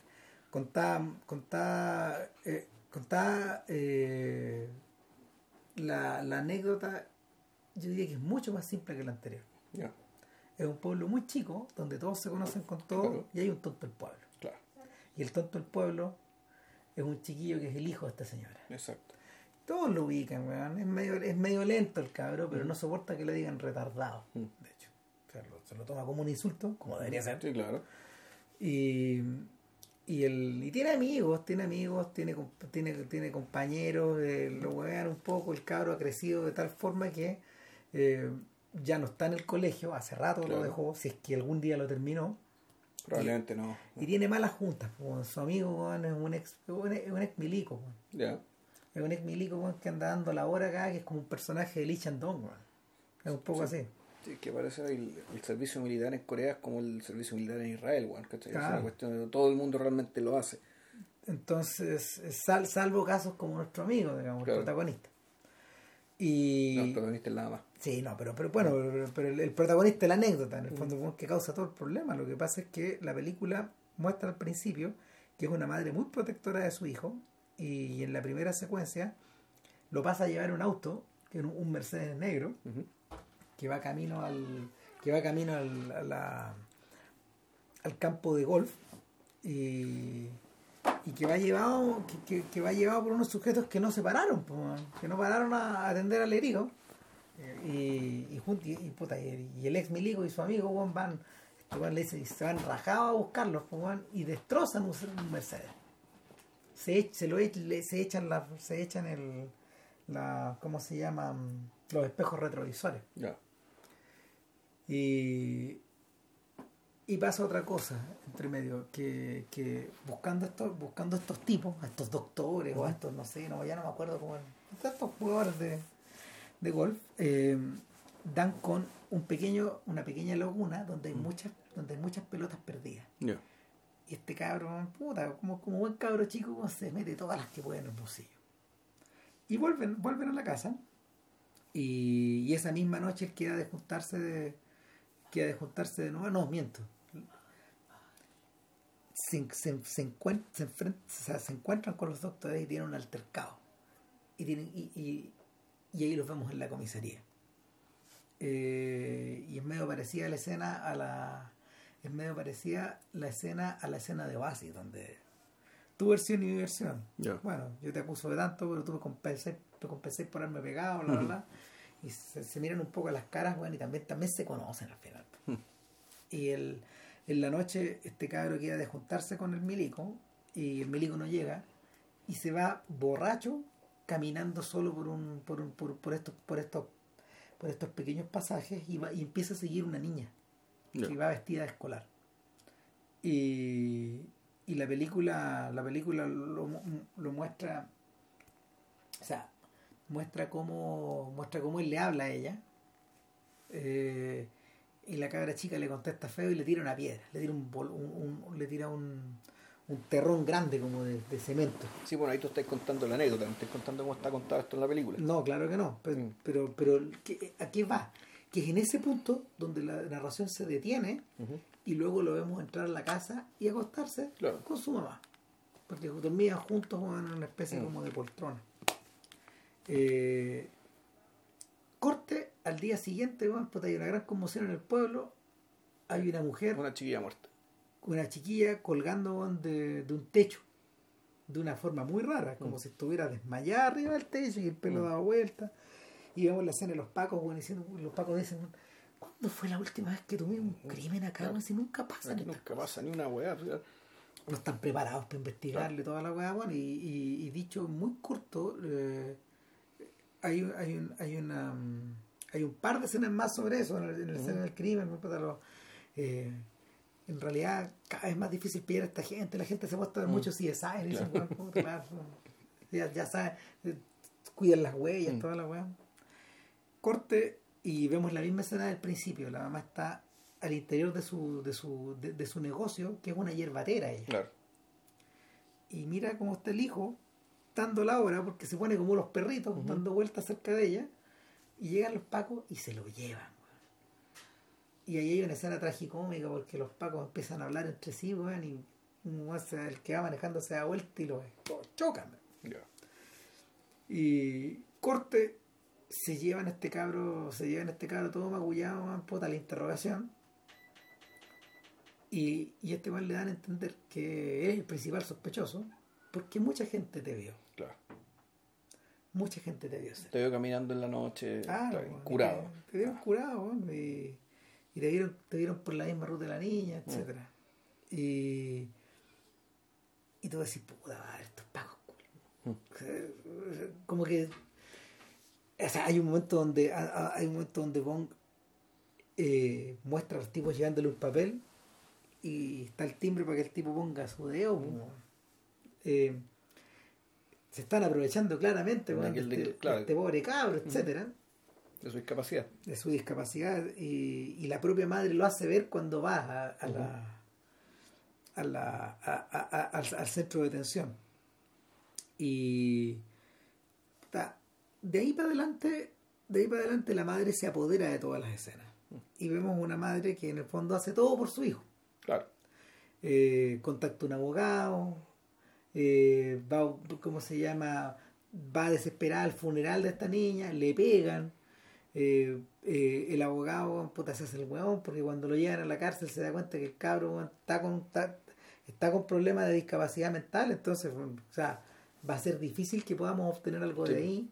contaba contaba, eh, contaba, eh, la, la anécdota, yo diría que es mucho más simple que la anterior. Es un pueblo muy chico, donde todos se conocen con todos Claro. y hay un tonto del pueblo. claro, Y el tonto del pueblo es un chiquillo que es el hijo de esta señora. exacto. Todos lo ubican, weón. Es medio, es medio lento el cabro, pero no soporta que le digan retardado, Mm. de hecho. O sea, lo- se lo toma como un insulto, como debería ser. Sí, claro. Y, y, el, y tiene amigos, tiene amigos, tiene, tiene, tiene compañeros, eh, lo huevean un poco, el cabro ha crecido de tal forma que eh, ya no está en el colegio, hace rato Claro. lo dejó, si es que algún día lo terminó, Probablemente no. y tiene malas juntas, pues, su amigo weón, es un ex, un ex, milico, weón. Ya. Un ex milico weón, que anda dando la hora acá, que es como un personaje de Lee Chandong, weón. es un poco así. Sí, que parece el, el servicio militar en Corea es como el servicio militar en Israel, weón, ¿cachai? Es Claro. una cuestión de todo el mundo realmente lo hace. Entonces, sal, salvo casos como nuestro amigo, digamos, Claro. el protagonista. Y... No, el protagonista es nada más. Sí, no, pero, pero bueno, pero, pero el, el protagonista es la anécdota, en el fondo, como que causa todo el problema. Lo que pasa es que la película muestra al principio que es una madre muy protectora de su hijo y en la primera secuencia lo pasa a llevar un auto, que es un, Mercedes negro, que va camino al que va camino al, a la- al campo de golf y, y que va llevado que, que- que va llevado por unos sujetos que no se pararon que no pararon a atender al herido. Y, y, y, puta, y- el ex milico y su amigo weón, van este le dice, y se van rajados a buscarlos y destrozan un Mercedes se, se lo se echan la, se echan el la ¿cómo se llaman? los espejos retrovisores Ya. y, y pasa otra cosa entre medio, que, que buscando estos, buscando estos tipos, a estos doctores o a estos, no sé, no, ya no me acuerdo cómo eran, estos jugadores de, de golf, eh, dan con un pequeño, una pequeña laguna donde hay muchas, donde hay muchas pelotas perdidas. Ya. Y este cabro, puta, como, como buen cabro chico, se mete todas las que puede en el bolsillo. Y vuelven, vuelven a la casa. Y, y esa misma noche queda de juntarse de. Queda de juntarse de nuevo. No, miento. Se, se, se, encuentran con los doctores y tienen un altercado. Y, tienen, y, y ahí los vemos en la comisaría. Eh, y es medio parecida la escena a la es medio parecida la escena a la escena de Oasis donde tu versión y mi versión. Bueno yo te acuso de tanto pero tú me compensé, me compensé por haberme pegado bla bla bla. Y se, se miran un poco a las caras bueno y también también se conocen al final. Y el, en la noche este cabro queda de juntarse con el milico y el milico no llega y se va borracho caminando solo por un por un, por, por estos por estos por estos pequeños pasajes y, va, y empieza a seguir una niña Que va vestida de escolar y, y la película la película lo, lo muestra o sea muestra cómo muestra cómo él le habla a ella eh, y la cabra chica le contesta feo y le tira una piedra le tira un, bol- un- un- le tira un, un terrón grande como de, de cemento Sí, bueno, ahí tú estás contando la anécdota, no estás contando cómo está contado esto en la película. no claro que no pero Mm. pero, pero ¿qué- ¿a qué va? Que es en ese punto donde la narración se detiene y luego lo vemos entrar a la casa y acostarse Claro. con su mamá. Porque dormían juntos en una especie Mm. como de poltrona. Eh, corte al día siguiente, weón, puta, hay una gran conmoción en el pueblo. Hay una mujer, Una chiquilla muerta. una chiquilla colgando de, de un techo. De una forma muy rara, como Mm. si estuviera desmayada arriba del techo y el pelo Mm. dado vuelta. Y vemos la escena de los pacos, weón, diciendo, los pacos dicen, ¿cuándo fue la última vez que tuvimos un crimen acá? weón? Si nunca pasa nunca pasa ni una weá. no están preparados para investigarle toda la weá, bueno, y, y, y dicho muy corto, eh, hay, hay, un, hay, una, mm, hay un par de escenas más sobre eso, en, el- en la escena del crimen, ¿no? Puta, lo- eh, en realidad cada vez más difícil pillar a esta gente, la gente se muestra de Mm. mucho CSI, y dicen, Claro. "Bueno, puta, claro, ya, ya saben, eh, cuidan las huellas, Mm. toda la weá. Corte y vemos la misma escena del principio, la mamá está al interior de su, de su, de, de su negocio, que es una hierbatera ella. Claro. y mira cómo está el hijo dando la hora porque se pone como los perritos dando vueltas cerca de ella y llegan los pacos y se lo llevan y ahí hay una escena tragicómica porque los pacos empiezan a hablar entre sí, weón, y el que va manejando se da vuelta y todos chocan. Y corte, se llevan a este cabro, se llevan a este cabro todo magullado, weón, puta la interrogación. Y, y este weón le dan a entender que es el principal sospechoso, porque mucha gente te vio. Claro. Mucha gente te vio hacer. Te veo caminando en la noche, Ah, claro, curado. Te, te vieron curado, weón, y, y te vieron, te vieron por la misma ruta de la niña, etcétera Y, y tú decís, puta madre, estos pagos, Como que o sea, hay un momento donde hay un momento donde Bong eh, muestra a los tipos llevándole un papel y está el timbre para que el tipo ponga su dedo. weón. Eh, se están aprovechando claramente De este, de claro. este pobre cabro, etcétera De su discapacidad. de su discapacidad y, y la propia madre lo hace ver cuando va a, a la, a la a- a- a- al, al centro de detención y de ahí para adelante de ahí para adelante la madre se apodera de todas las escenas y vemos una madre que en el fondo hace todo por su hijo Claro. eh, contacta a un abogado, eh, va, ¿cómo se llama? Va a desesperar al funeral de esta niña, le pegan, eh, eh, el abogado puta, se hace el hueón porque cuando lo llevan a la cárcel se da cuenta que el cabro está con, está, está con problemas de discapacidad mental, entonces, o sea, va a ser difícil que podamos obtener algo de ahí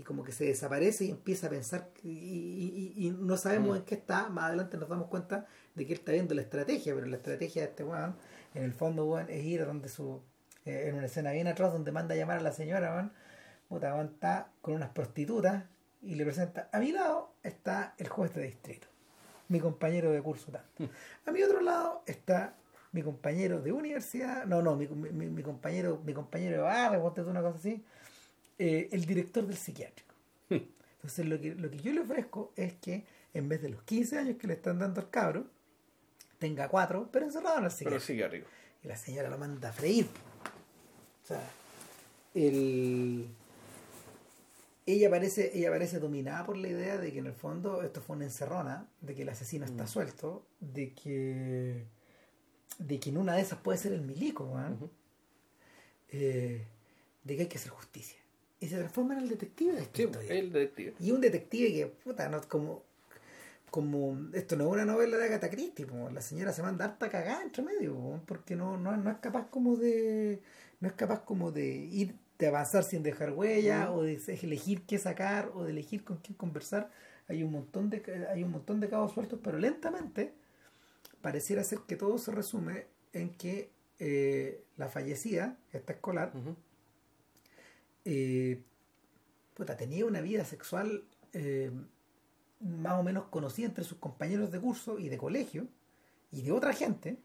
y como que se desaparece y empieza a pensar y, y- y no sabemos Mm. en qué está, más adelante nos damos cuenta de que él está viendo la estrategia, pero la estrategia de este weón, en el fondo weón, es ir a donde su, eh, en una escena bien atrás donde manda a llamar a la señora, weón, puta, weón, está con unas prostitutas y le presenta, a mi lado está el juez de distrito, mi compañero de curso tanto. A mi otro lado está mi compañero de universidad, no, no, mi, mi- mi compañero, mi compañero de barrio, una cosa así, eh, el director del psiquiátrico. Entonces lo que, lo que yo le ofrezco es que en vez de los 15 años que le están dando al cabro, tenga 4, pero encerrado en el psiquiátrico. psiquiátrico. Y la señora lo manda a freír. O sea, el... ella parece, ella parece dominada por la idea de que en el fondo esto fue una encerrona, de que el asesino está suelto, de que de que en una de esas puede ser el milico. Ujú. Eh, de que hay que hacer justicia. Y se transforma en el detective de esta Sí, historia. el detective. Y un detective que, puta, no, como, como, esto no es una novela de Agatha Christie, po, la señora se manda harta cagada entre medio, po, porque no, no, no es capaz como de, no es capaz como de ir, de avanzar sin dejar huella, o de elegir qué sacar, o de elegir con quién conversar. Hay un montón de, hay un montón de cabos sueltos, pero lentamente pareciera ser que todo se resume en que eh, la fallecida, esta escolar. Eh, puta, tenía una vida sexual eh, más o menos conocida entre sus compañeros de curso y de colegio y de otra gente.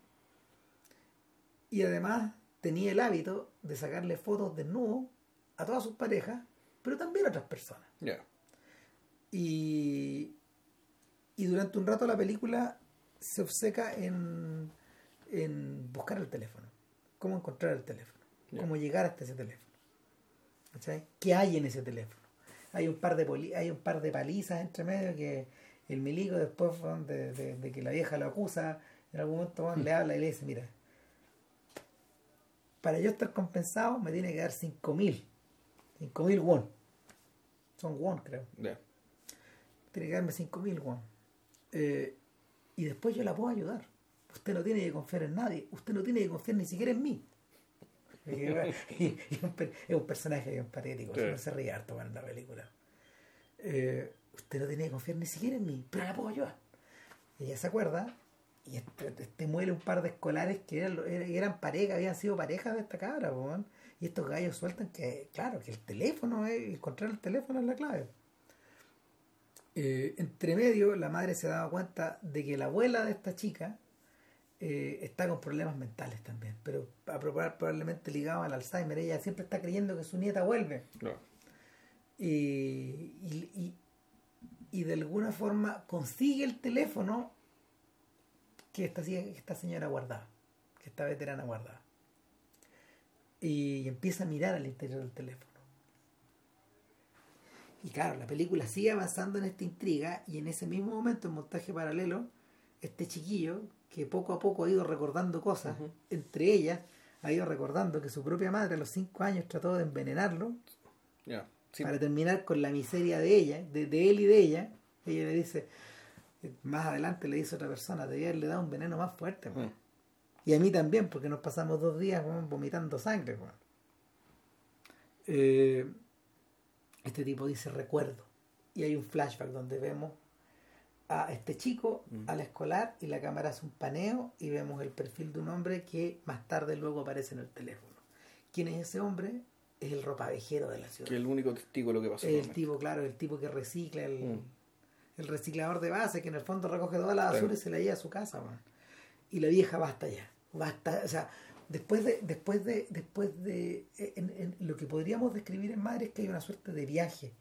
Y además tenía el hábito de sacarle fotos desnudo a todas sus parejas, pero también a otras personas. Y, y durante un rato la película se obceca en, en buscar el teléfono. Cómo encontrar el teléfono. Cómo llegar hasta ese teléfono. ¿Cachai? ¿Qué hay en ese teléfono? Hay un par de poli- hay un par de palizas entre medio que el milico después de, de- de que la vieja lo acusa, en algún momento le habla y le dice, mira, para yo estar compensado me tiene que dar 5 mil. 5 mil won. Son won, creo tiene que darme 5 mil, weón. Eh, y después yo la puedo ayudar. Usted no tiene que confiar en nadie. Usted no tiene que confiar ni siquiera en mí. Y un es un personaje bien patético. Sí. no se ríe harto en la película. Eh, usted no tiene que confiar ni siquiera en mí, pero la puedo ayudar. Y ella se acuerda y este, este muele un par de escolares que eran, eran, eran pareja, habían sido parejas de esta cabra, weón. Y estos gallos sueltan que, claro, que el teléfono, es, encontrar el teléfono es la clave. Eh, entre medio, la madre se daba cuenta de que la abuela de esta chica eh, está con problemas mentales también, pero a probar- probablemente ligado al Alzheimer. Ella siempre está creyendo que su nieta vuelve Claro. y, y, y- y de alguna forma consigue el teléfono que esta, esta señora guardaba, que esta veterana guardaba. Y empieza a mirar al interior del teléfono. Y claro, la película sigue avanzando en esta intriga y en ese mismo momento, en montaje paralelo, este chiquillo que poco a poco ha ido recordando cosas, entre ellas ha ido recordando que su propia madre a los cinco años trató de envenenarlo Ya. Sí. para terminar con la miseria de ella, de, de él y de ella. Ella le dice, más adelante le dice a otra persona, debía haberle dado un veneno más fuerte. weón". Mm. Y a mí también, porque nos pasamos dos días vomitando sangre. Eh, este tipo dice recuerdo. Y hay un flashback donde vemos a este chico, Mm. al escolar, y la cámara hace un paneo y vemos el perfil de un hombre que más tarde luego aparece en el teléfono. ¿Quién es ese hombre? Es el ropavejero de la ciudad. Que es el único testigo de lo que pasó. Es el tipo, claro, el tipo que recicla, el, Mm. el reciclador de base, que en el fondo recoge toda la basura Claro. y se la lleva a su casa, weón. Y la vieja basta ya. Basta, o sea, después de, después de, después de en, en lo que podríamos describir en Madre es que hay una suerte de viaje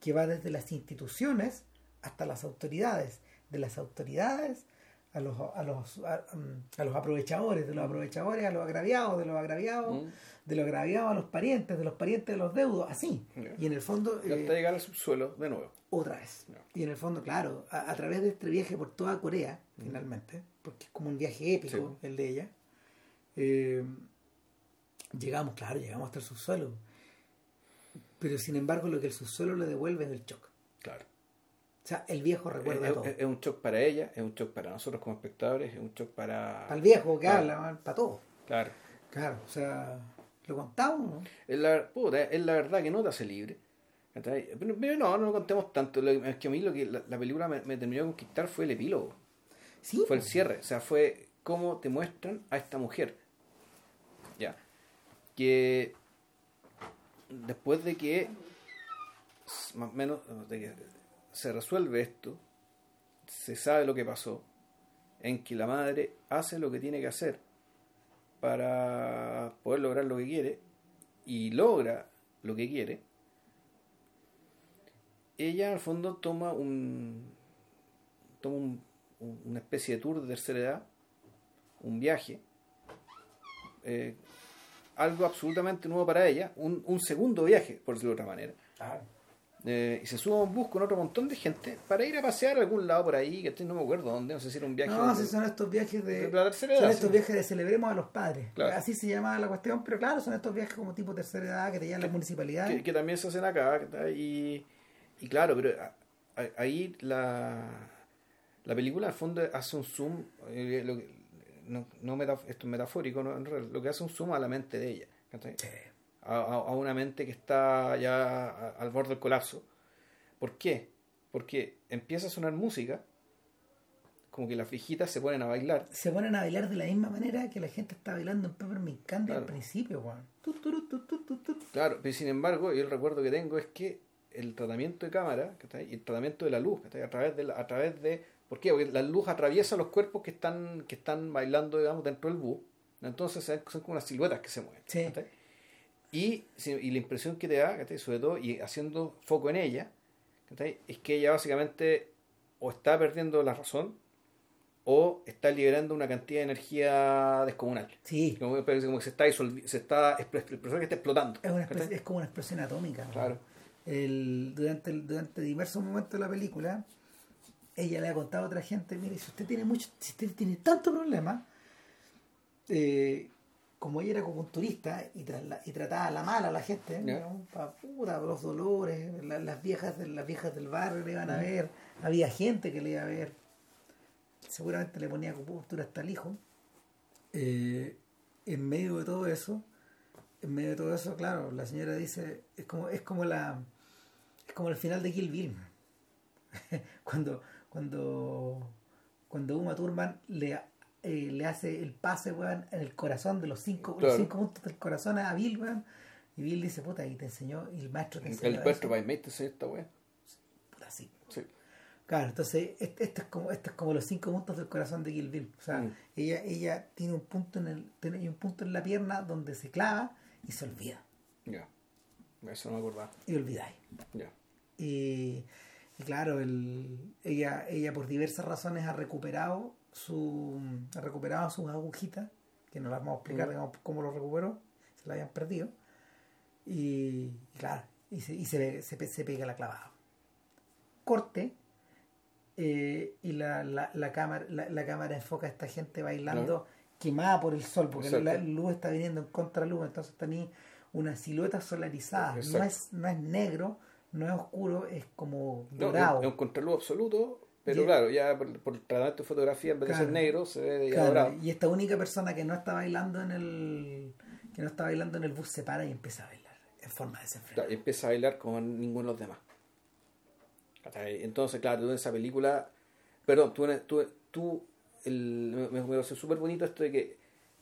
que va desde las instituciones hasta las autoridades, de las autoridades a los, a los, a, mm, a los aprovechadores, de los aprovechadores a los agraviados, de los agraviados, Mm. de los agraviados a los parientes, de los parientes a los deudos, así. Y en el fondo, Y eh, hasta llegar al subsuelo de nuevo. otra vez. Y en el fondo, claro, a, a través de este viaje por toda Corea, finalmente, porque es como un viaje épico Sí. el de ella, eh, llegamos, claro, llegamos hasta el subsuelo. Pero sin embargo, lo que el subsuelo le devuelve es el shock. Claro. O sea, el viejo recuerda es, todo. es- es un shock para ella, es un shock para nosotros como espectadores, es un shock para... Para el viejo que Claro. habla, para todo. Claro. Claro, o sea, lo contamos, ¿no? Es la, puta, es la verdad que no te hace libre. Pero, pero no, no lo contemos tanto. Lo- es que a mí lo que la, la película me, me terminó de conquistar fue el epílogo. Sí, Fue el cierre. O sea, fue cómo te muestran a esta mujer. Ya. Que después de que más o menos de que se resuelve esto, se sabe lo que pasó, en que la madre hace lo que tiene que hacer para poder lograr lo que quiere y logra lo que quiere, ella al fondo toma un toma un- un- una especie de tour de tercera edad, un viaje, eh, algo absolutamente nuevo para ella, un, un segundo viaje, por decirlo de otra manera. Eh, y se sube a un bus con otro montón de gente para ir a pasear a algún lado por ahí, que no me acuerdo dónde, no sé si era un viaje. No, de- si son estos viajes de. de la tercera son edad, estos sí. viajes de celebremos a los padres. Claro. Así se llamaba la cuestión, pero claro, son estos viajes como tipo tercera edad que te llevan las municipalidades. que, que también se hacen acá y, y claro pero a- a- ahí la la película al fondo hace un zoom eh, lo no, no metaf- esto es metafórico ¿no? En realidad, lo que hace un zoom a la mente de ella ¿cachai? A, una mente que está ya al borde del colapso ¿por qué? porque empieza a sonar música como que las viejitas se ponen a bailar Se ponen a bailar de la misma manera que la gente está bailando en Peppermint Candy al principio, tu. Claro, pero sin embargo, yo el recuerdo que tengo es que el tratamiento de cámara y el tratamiento de la luz, ¿cachai? a través de la- a través de ¿por qué? Porque la luz atraviesa los cuerpos que están que están bailando digamos dentro del bus. Entonces son como unas siluetas que se mueven. Sí. Y, y la impresión que te da, ¿cachai? sobre todo, y haciendo foco en ella, ¿cachai? es que ella básicamente o está perdiendo la razón o está liberando una cantidad de energía descomunal. Sí, Como, como que se está se está, el personaje está explotando. es, una es como una explosión atómica. Claro. El, durante, el- durante diversos momentos de la película, ella le ha contado a otra gente, mire, si usted tiene mucho, si usted tiene tanto problema, eh, como ella era acupunturista y, trasla- y trataba a la mala a la gente, Ya. ¿no? pa puta, los dolores, la- las viejas las viejas del barrio le iban a ver, había gente que le iba a ver, seguramente le ponía acupuntura hasta el hijo. Eh, en medio de todo eso, en medio de todo eso, claro, la señora dice, es como, es como la es como el final de Kill Bill. cuando, cuando, cuando Uma Thurman le, eh, le hace el pase, weón, en el corazón de los cinco, Claro. los cinco puntos del corazón a Bill, weón, y Bill dice, puta, y te enseñó, y el maestro te enseñó El eso". maestro by Mate se esta wea. Puta, sí. Sí. Claro, entonces este- esto es como esto es como los cinco puntos del corazón de Kill Bill. O sea, Mm. ella ella tiene un punto en el tiene un punto en la pierna donde se clava y se olvida Ya. Eso no me acordaba. y olvidáis. Ya. Y, y claro, el, ella ella por diversas razones ha recuperado su ha recuperado sus agujitas que no las vamos a explicar digamos, cómo lo recuperó, se la habían perdido. Y, y claro, y se, y se, se, se pega la clavada. Corte. eh, y la, la, la cámara la, la cámara enfoca a esta gente bailando quemada por el sol, porque Exacto. la luz está viniendo en contraluz, entonces ni una silueta solarizada, no es, no es negro, no es oscuro, es como No, dorado. es un contraluz absoluto, pero Y- claro, ya por, por tratamiento de fotografía, en vez de Claro. ser negro, se ve ya Claro, y esta única persona que no está bailando en el que no está bailando en el bus se para y empieza a bailar en forma desenfrenada. Claro, y empieza a bailar como ninguno de los demás. Entonces, claro, tú en esa película, perdón, tú, en- tú, tú el, me, parece súper bonito esto de que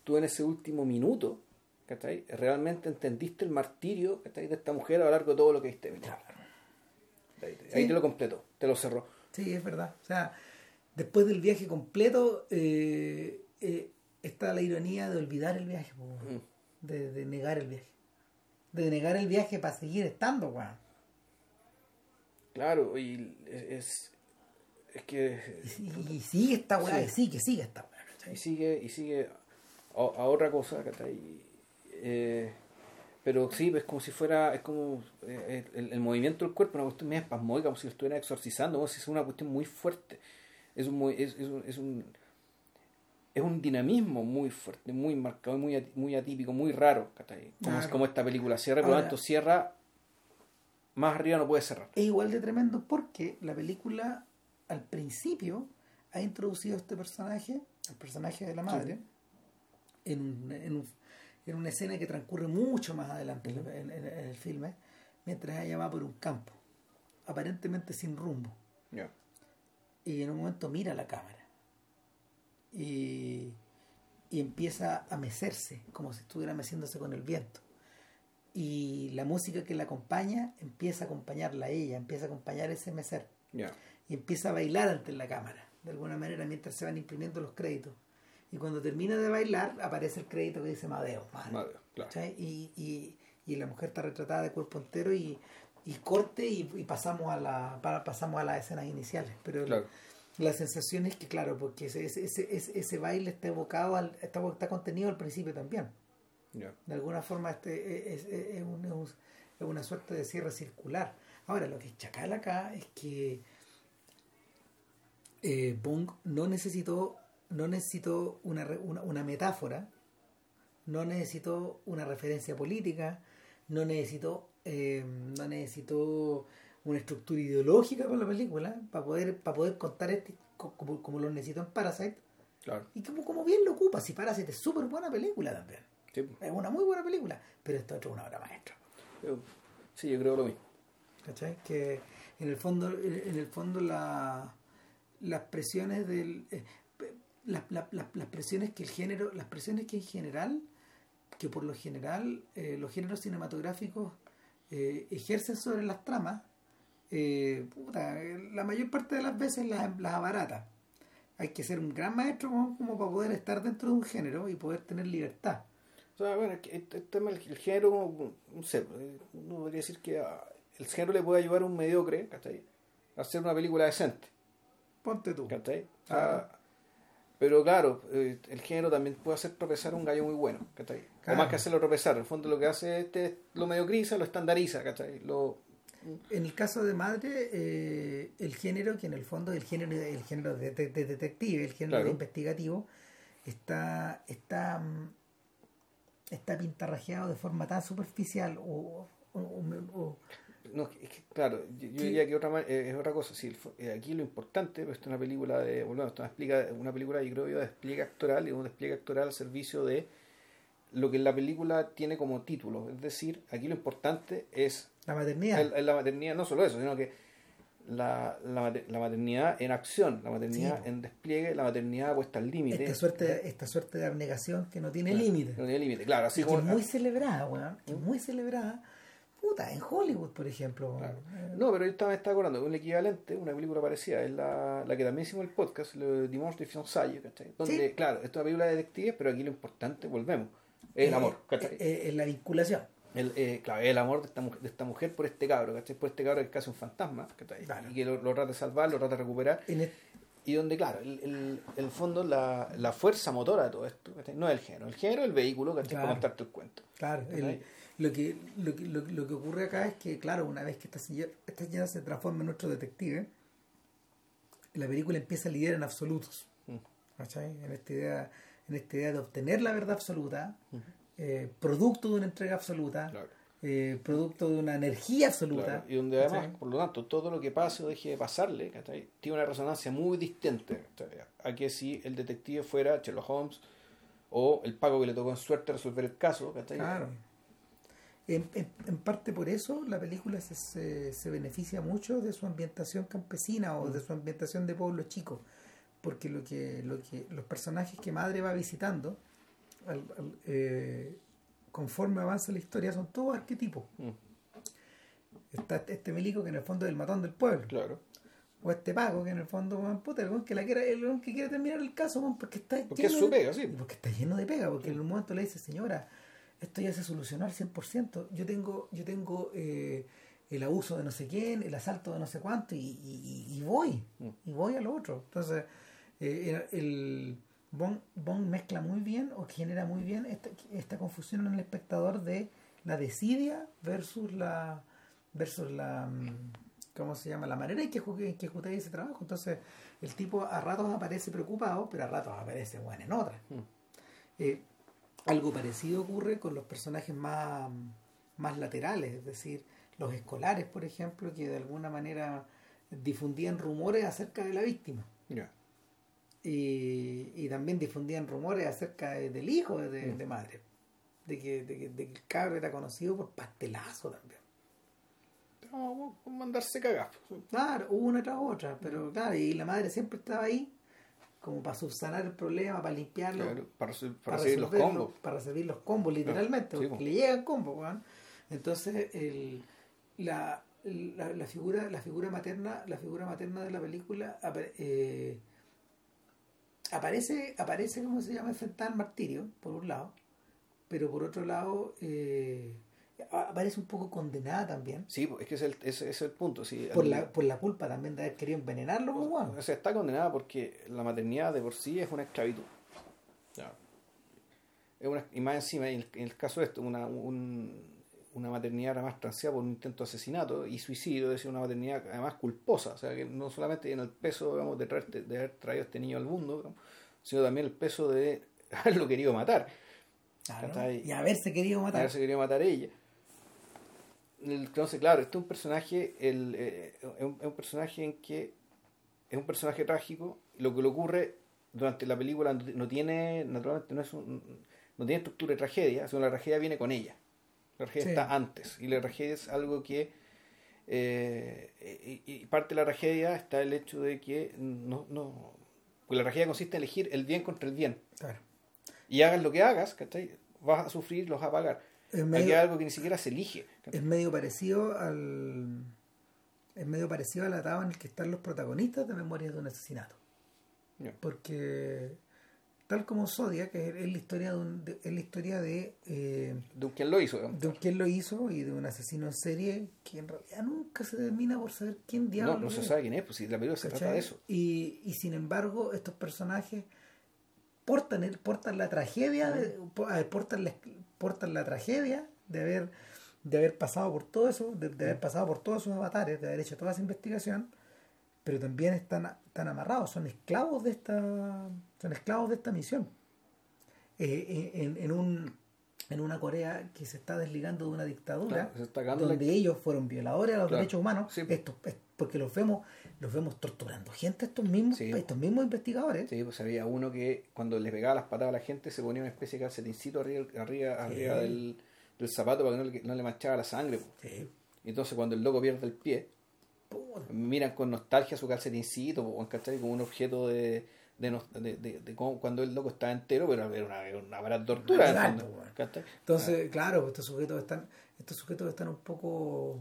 tú en ese último minuto, ¿cachai? Realmente entendiste el martirio ¿cachai? de esta mujer a lo largo de todo lo que viste. Ahí, ahí Sí. te lo completó, te lo cerró. Sí, es verdad. O sea, después del viaje completo eh, eh, está la ironía de olvidar el viaje, Mm. de, de negar el viaje. De negar el viaje para seguir estando, weón. Claro, y es, es que Y, y sigue esta weá, Sí. y sigue, sigue esta weá. y sigue y sigue a, a otra cosa ¿cachai? Eh, pero sí es como si fuera es como eh, el, el movimiento del cuerpo una cuestión media espasmódica como si lo estuviera exorcizando como si es una cuestión muy fuerte. Es un muy- es, es un, es un es un dinamismo muy fuerte muy marcado muy muy atípico muy raro como, Claro. como esta película cierra por lo tanto cierra más arriba no puede cerrar. Es igual de tremendo porque la película al principio ha introducido a este personaje, el personaje de la madre, en, un- en, un- en una escena que transcurre mucho más adelante en, en- en el filme, mientras ella va por un campo, aparentemente sin rumbo, Ya. y en un momento mira la cámara y, y empieza a mecerse, como si estuviera meciéndose con el viento. Y la música que la acompaña empieza a acompañarla a ella, empieza a acompañar ese mecer ya y empieza a bailar ante la cámara, de alguna manera, mientras se van imprimiendo los créditos. Y cuando termina de bailar, aparece el crédito que dice Madeo. madre. Madre, claro. Y, y, y la mujer está retratada de cuerpo entero y, y corte y, pasamos a la para- pasamos a las escenas iniciales. Pero Claro. la sensación es que, claro, porque ese, ese, ese, ese- baile está evocado, al, está, está contenido al principio también. De alguna forma este es, es- es un- es un- es una suerte de cierre circular. Ahora, lo que es chacal acá es que eh, Bong no necesitó, no necesitó una, una, una metáfora, no necesitó una referencia política, no necesitó, eh, no necesitó una estructura ideológica con la película para poder, para poder contar este co- como, como lo necesitó en Parasite claro y como, como bien lo ocupa, si Parasite es súper buena película también. Sí. Es una muy buena película, pero esto es una obra maestra. Yo- sí yo creo lo mismo ¿Cachai? Que en el fondo, en el fondo la, las presiones del eh, las, las- las- presiones que el género, las presiones que en general, que por lo general eh, los géneros cinematográficos eh, ejercen sobre las tramas, eh, puta, la mayor parte de las veces las, las abarata. Hay que ser un gran maestro como, como para poder estar dentro de un género y poder tener libertad. O sea, bueno, el, el tema del el género, no sé, uno podría decir que ah, el género le puede ayudar a un mediocre, ¿cachai? A hacer una película decente, Ponte tú. ¿cachai? Sea, pero claro, eh, el género también puede hacer tropezar un gallo muy bueno, ¿cachai? Claro. O más que hacerlo tropezar, en el fondo lo que hace este es lo mediocriza, lo estandariza, ¿cachai? Lo, En el caso de Madre, eh, el género, que en el fondo es el género, el género de, de- de detective, el género Claro. de investigativo, está, está, está pintarrajeado de forma tan superficial o, o- o- o- No, es que, claro, yo, diría que otra eh, es otra cosa. Sí, el eh, aquí lo importante, pues, esto es una película de, bueno, esto explica una película, yo creo yo, de despliegue actoral y un despliegue actoral al servicio de lo que la película tiene como título. Es decir, aquí lo importante es la maternidad. el- el- la maternidad, no solo eso, sino que la, la, la maternidad en acción, la maternidad Sí. en despliegue, la maternidad puesta al límite. esta suerte, esta suerte de abnegación que no tiene límite. No tiene límite, claro, así Y que como. es muy celebrada, weón. es muy celebrada. Puta, en Hollywood, por ejemplo. Claro. No, pero yo estaba, estaba acordando de un equivalente, una película parecida, es la, la que también hicimos el podcast, lo de Dimanche de Fiançailles, ¿cachai? Donde, Sí. claro, esto es una película de detectives, pero aquí lo importante, volvemos, es el eh, amor, ¿cachai? eh, eh, es la vinculación. el, eh, claro, el amor de esta, mujer, de esta mujer por este cabro, ¿cachai? Por este cabro que es casi un fantasma, ¿cachai? Claro. Y que lo, lo trata de salvar, lo trata de recuperar, En el- y donde, claro, el, el, el fondo, la, la fuerza motora de todo esto, ¿cachai? No es el género, el género es el vehículo, ¿cachai? Claro. Para contarte el cuento. Claro. Lo, que, lo, que, lo, que- lo que ocurre acá es que, claro, una vez que esta señora, esta señora se transforma en nuestro detective, la película empieza a lidiar en absolutos. Mm. ¿cachai? En esta idea, en esta idea de obtener la verdad absoluta, eh, producto de una entrega absoluta, Claro. eh, producto de una energía absoluta. Claro, Y donde además, ¿cachai? por lo tanto, todo lo que pase o deje de pasarle, ¿cachai? tiene una resonancia muy distinta a que si el detective fuera Sherlock Holmes o el Paco que le tocó en suerte resolver el caso. ¿cachai? Claro. En, en- en parte por eso la película se, se, se beneficia mucho de su ambientación campesina o de su ambientación de pueblo chico. Porque lo que, lo que los personajes que Madre va visitando, al- al- eh, conforme avanza la historia, son todos arquetipos. Mm, Está este milico que en el fondo es el matón del pueblo. claro. O este Paco que en el fondo, puta, el que, la quiere, el que quiere terminar el caso, weón, porque está Porque es lleno su de- pega, sí. y porque está lleno de pega, porque en un momento le dice, señora, esto ya se solucionó al 100%, yo tengo, yo tengo eh, el abuso de no sé quién, el asalto de no sé cuánto, y, y- y- voy, Mm. y voy a lo otro. Entonces, eh, el, Bond, Bond mezcla muy bien, o genera muy bien esta, esta confusión en el espectador de la desidia versus la versus la mm, ¿cómo se llama? la manera en que, en que ejecutáis ese trabajo. Entonces, el tipo a ratos aparece preocupado, pero a ratos aparece bueno en otra. Mm. Eh, algo parecido ocurre con los personajes más, más laterales, es decir, los escolares, por ejemplo, que de alguna manera difundían rumores acerca de la víctima. Ya. Y, y también difundían rumores acerca de- del hijo de, Mm. de madre. De que, de, de que el cabro era conocido por pastelazo también. A mandarse cagar. Claro, una tras otra, pero claro, y la madre siempre estaba ahí como para subsanar el problema, para limpiarlo, Claro, para, para para, seguir los combos. para recibir los combos, literalmente, Sí, porque po. le llegan combos. Entonces, el, la, la, la figura, la figura materna, la figura materna de la película eh, aparece, aparece, ¿cómo se llama? enfrentada al martirio, por un lado, pero por otro lado, eh, aparece un poco condenada también. Sí, pues, es que es el, ese es el punto. Sí, Por la, por la culpa también de haber querido envenenarlo, pues, weón. O sea, está condenada porque la maternidad de por sí es una esclavitud. Ya. Es una, y más encima, en el, en el caso de esto, una, un- una maternidad además transeada por un intento de asesinato y suicidio, es decir, una maternidad además culposa. O sea, que no solamente tiene el peso digamos, de, traerte- de haber traído a este niño al mundo, digamos, sino también el peso de haberlo querido matar. Claro, y haberse querido matar. Haberse querido matar ella. Entonces, claro, este es un personaje, el, eh, es, un, es un personaje en que es un personaje trágico. Lo que le ocurre durante la película no, tiene, naturalmente, no es un- no tiene estructura de tragedia, sino la tragedia viene con ella. La tragedia Sí. está antes. Y la tragedia es algo que. eh, y, y parte de la tragedia está el hecho de que no. no pues la tragedia consiste en elegir el bien contra el bien. Claro. Y hagas lo que hagas, ¿cachai? Vas a sufrir, los vas a pagar. Es Aquí medio- hay algo que ni siquiera se elige. es medio parecido al es medio parecido al atado en el que están los protagonistas de Memorias de un asesinato porque tal como Zodiac es, es la historia de, un- de- es la historia de eh, De quién lo hizo. digamos. de un- quién lo hizo y de un asesino en serie que en realidad nunca se termina por saber quién diablo No, no se sabe quién es, pues si la película se trata de eso. y, y sin embargo estos personajes portan el, portan la tragedia de- ver, portan la, portan la tragedia de haber de haber pasado por todo eso de, de haber pasado por todos sus avatares de haber hecho toda esa investigación pero también están, están amarrados son esclavos de esta son esclavos de esta misión Eh, en, en un en una Corea que se está desligando de una dictadura Claro, la- donde ellos fueron violadores a los Claro, derechos humanos sí. estos, es- porque los vemos los vemos torturando gente estos mismos Sí. estos mismos investigadores Sí, pues había uno que cuando les pegaba las patadas a la gente se ponía una especie de calcetincito arriba, arriba, arriba del, del zapato para que no le, no le manchara la sangre. pues. Sí. Entonces cuando el loco pierde el pie, miran con nostalgia su calcetincito, pues, ¿cachai? como un objeto de, de, nos- de, de- de cómo- cuando el loco estaba entero, pero era una, una gran tortura. fondo, pues, entonces claro estos sujetos están estos sujetos están un poco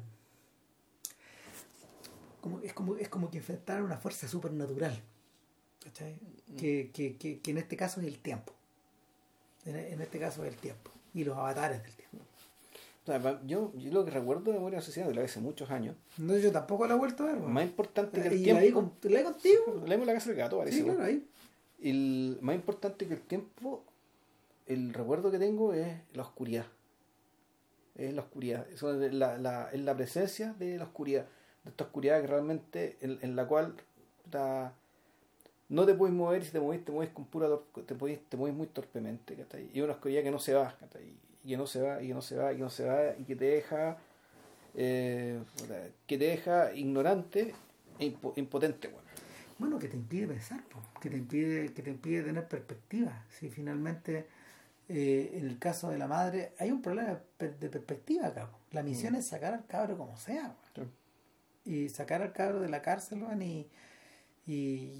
como, es como es como que enfrentaran una fuerza supernatural ¿cachai? que, que, que, que en este caso es el tiempo en, en este caso es el tiempo y los avatares del tiempo O sea, pa- yo, yo lo que recuerdo de Memoria Asesina, la vi hace muchos años, no yo tampoco la he vuelto a ver más importante que el y la vi, tiempo. con, la vi contigo La vimos en la casa del gato, parece. sí ¿no? claro ahí El más importante que el tiempo, el recuerdo que tengo es la oscuridad. Es la oscuridad. Es la, la, es la presencia de la oscuridad. De esta oscuridad que realmente, en, en la cual puta, no te puedes mover y si te mueves, te mueves con pura te mueves, te mueves muy torpemente, ¿cachai? Y una oscuridad que no se va, ¿cachai? Y que no se va, y que no se va, y que no se va, y que te deja, eh, que te deja ignorante e impo- impotente, weón. Bueno, que te impide pensar, po, que te impide, que te impide tener perspectiva. Si finalmente, eh, en el caso de la madre, hay un problema de, per- de perspectiva acá. po. La misión es sacar al cabro como sea. Y sacar al cabro de la cárcel, y, y,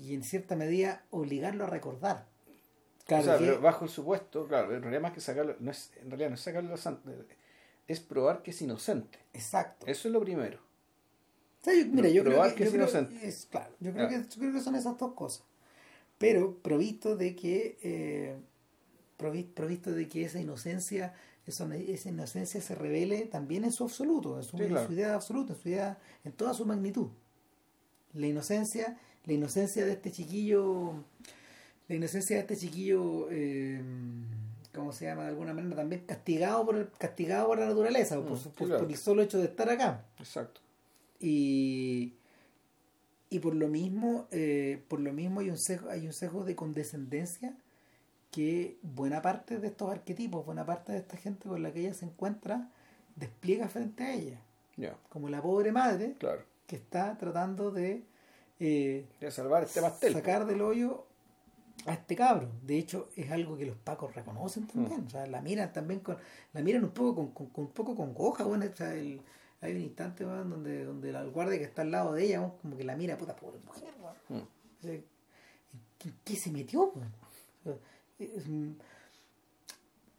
y en cierta medida obligarlo a recordar. Claro o sea, que- pero bajo el supuesto, claro, en realidad más que sacarlo, no es, en realidad no es sacarlo es probar que es inocente. Exacto. Eso es lo primero. O sea, yo- mira, yo creo Probar que, que es creo- inocente. es- claro, yo creo, Claro. que, yo creo que son esas dos cosas. Pero provisto de que eh, provi- provisto de que esa inocencia, esa, esa inocencia se revele también en su absoluto, en su, Sí, en claro. su idea absoluta, en su idea, en toda su magnitud. La inocencia, la inocencia de este chiquillo, la inocencia de este chiquillo, eh, ¿cómo se llama? De alguna manera también castigado por el- castigado por la naturaleza, por, Mm, su- sí, por- claro. por el solo hecho de estar acá Exacto. y, y por lo mismo eh, por lo mismo hay un sesgo, hay un sesgo de condescendencia que buena parte de estos arquetipos buena parte de esta gente con la que ella se encuentra despliega frente a ella como la pobre madre claro. que está tratando de eh, De salvar este pastel. sacar del hoyo a este cabro. De hecho, es algo que los pacos reconocen también. O sea, la miran también con, la miran un poco con, con, con un poco con goja, bueno, o sea, el- hay un instante donde, donde la- el guardia que está al lado de ella, como que la mira, puta pobre mujer. Mm. O sea, ¿en qué- se metió? O sea,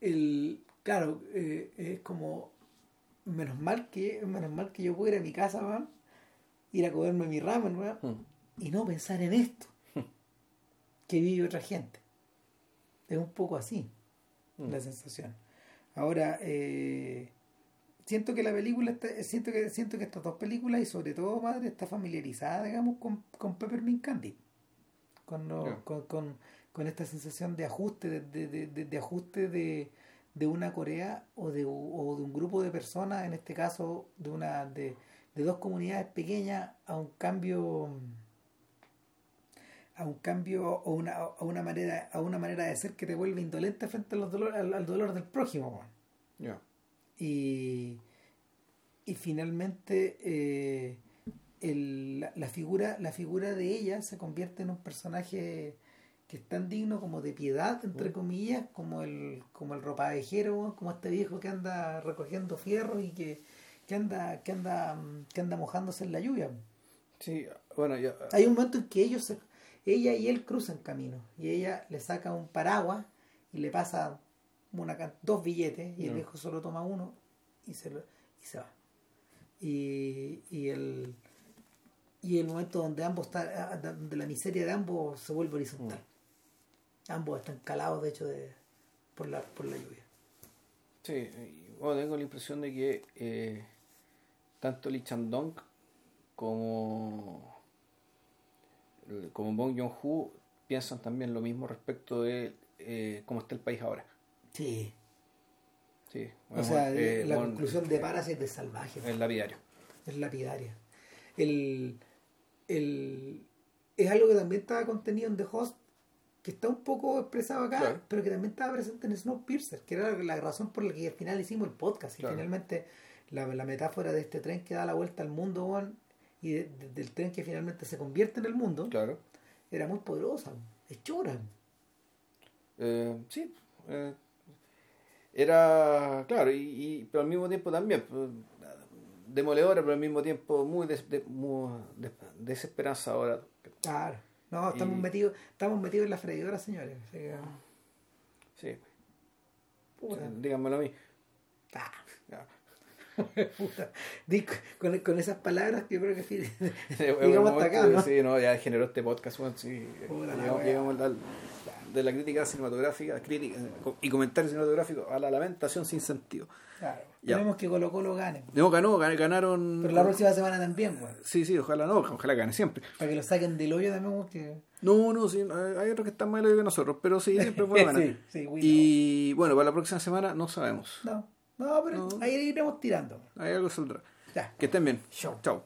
el, claro, eh, es como menos mal que menos mal que yo puedo ir a mi casa, weón, ir a comerme mi ramen, weón, Mm. y no pensar en esto que vive otra gente. Es un poco así Mm. la sensación. Ahora, eh, siento que la película, está, siento que siento que estas dos películas y sobre todo Madre está familiarizada, digamos, con, con Peppermint Candy. Con, con, con esta sensación de ajuste, de, de, de- ajuste de, de una Corea o de, o de un grupo de personas, en este caso de una de, de dos comunidades pequeñas, a un cambio a un cambio o una, a una manera a una manera de ser que te vuelve indolente frente a los dolor, al, al dolor del prójimo. Ya. y y finalmente eh, el- la, la figura la figura de ella se convierte en un personaje que es tan digno como de piedad entre comillas como el como el ropavejero weón, como este viejo que anda recogiendo fierros y que, que anda que anda mm, que anda mojándose en la lluvia. Sí, bueno, yo, hay un momento en que ellos se- ella y él cruzan camino y ella le saca un paraguas y le pasa una, dos billetes y el viejo solo toma uno y se, lo- y se va. Y, y el y el momento donde ambos está, donde la miseria de ambos se vuelve horizontal ambos están calados de hecho de por la por la lluvia sí, bueno, tengo la impresión de que eh, tanto Lee Chandong como como Bong Joon-ho piensan también lo mismo respecto de eh, cómo está el país ahora. sí Sí, o sea eh, la bueno, conclusión de Parasite es salvaje el lapidario. es lapidaria. El, el, es algo que también estaba contenido en The Host, que está un poco expresado acá, Claro. pero que también estaba presente en Snowpiercer, que era la razón por la que al final hicimos el podcast. Y Claro. finalmente la, la metáfora de este tren que da la vuelta al mundo, weón, y de- de- del tren que finalmente se convierte en el mundo, Claro. era muy poderosa, es chora. Eh, sí, eh, era, claro, y, y- pero al mismo tiempo también, pues, demoledora, pero al mismo tiempo muy, des- de- muy des- desesperanzadora. Claro. No, estamos Y- metidos, estamos metidos en la freidora, señores. Así que, Sí, puta. díganmelo a mí. Ah. Ya. Puta. Con, con esas palabras que yo creo que sí, llegamos hasta acá, ¿no? Sí, no, ya generó este podcast, bueno, sí. Puta llegamos, llegamos al- de la crítica cinematográfica crítica, y comentario cinematográfico a la lamentación sin sentido. Claro. Tenemos que Colo Colo gane. No, ganó, gan- ganaron. Pero la próxima semana también, weón. Sí, sí, ojalá no, ojalá gane siempre. Para que lo saquen del hoyo también, weón, que... No, no, sí, hay otros que están más lejos que nosotros, pero sí, siempre puede ganar. Sí, sí, y bueno, para la próxima semana no sabemos. No, no, pero No. ahí iremos tirando. Hay algo saldrá. Ya. Que estén bien. Chau. Chao.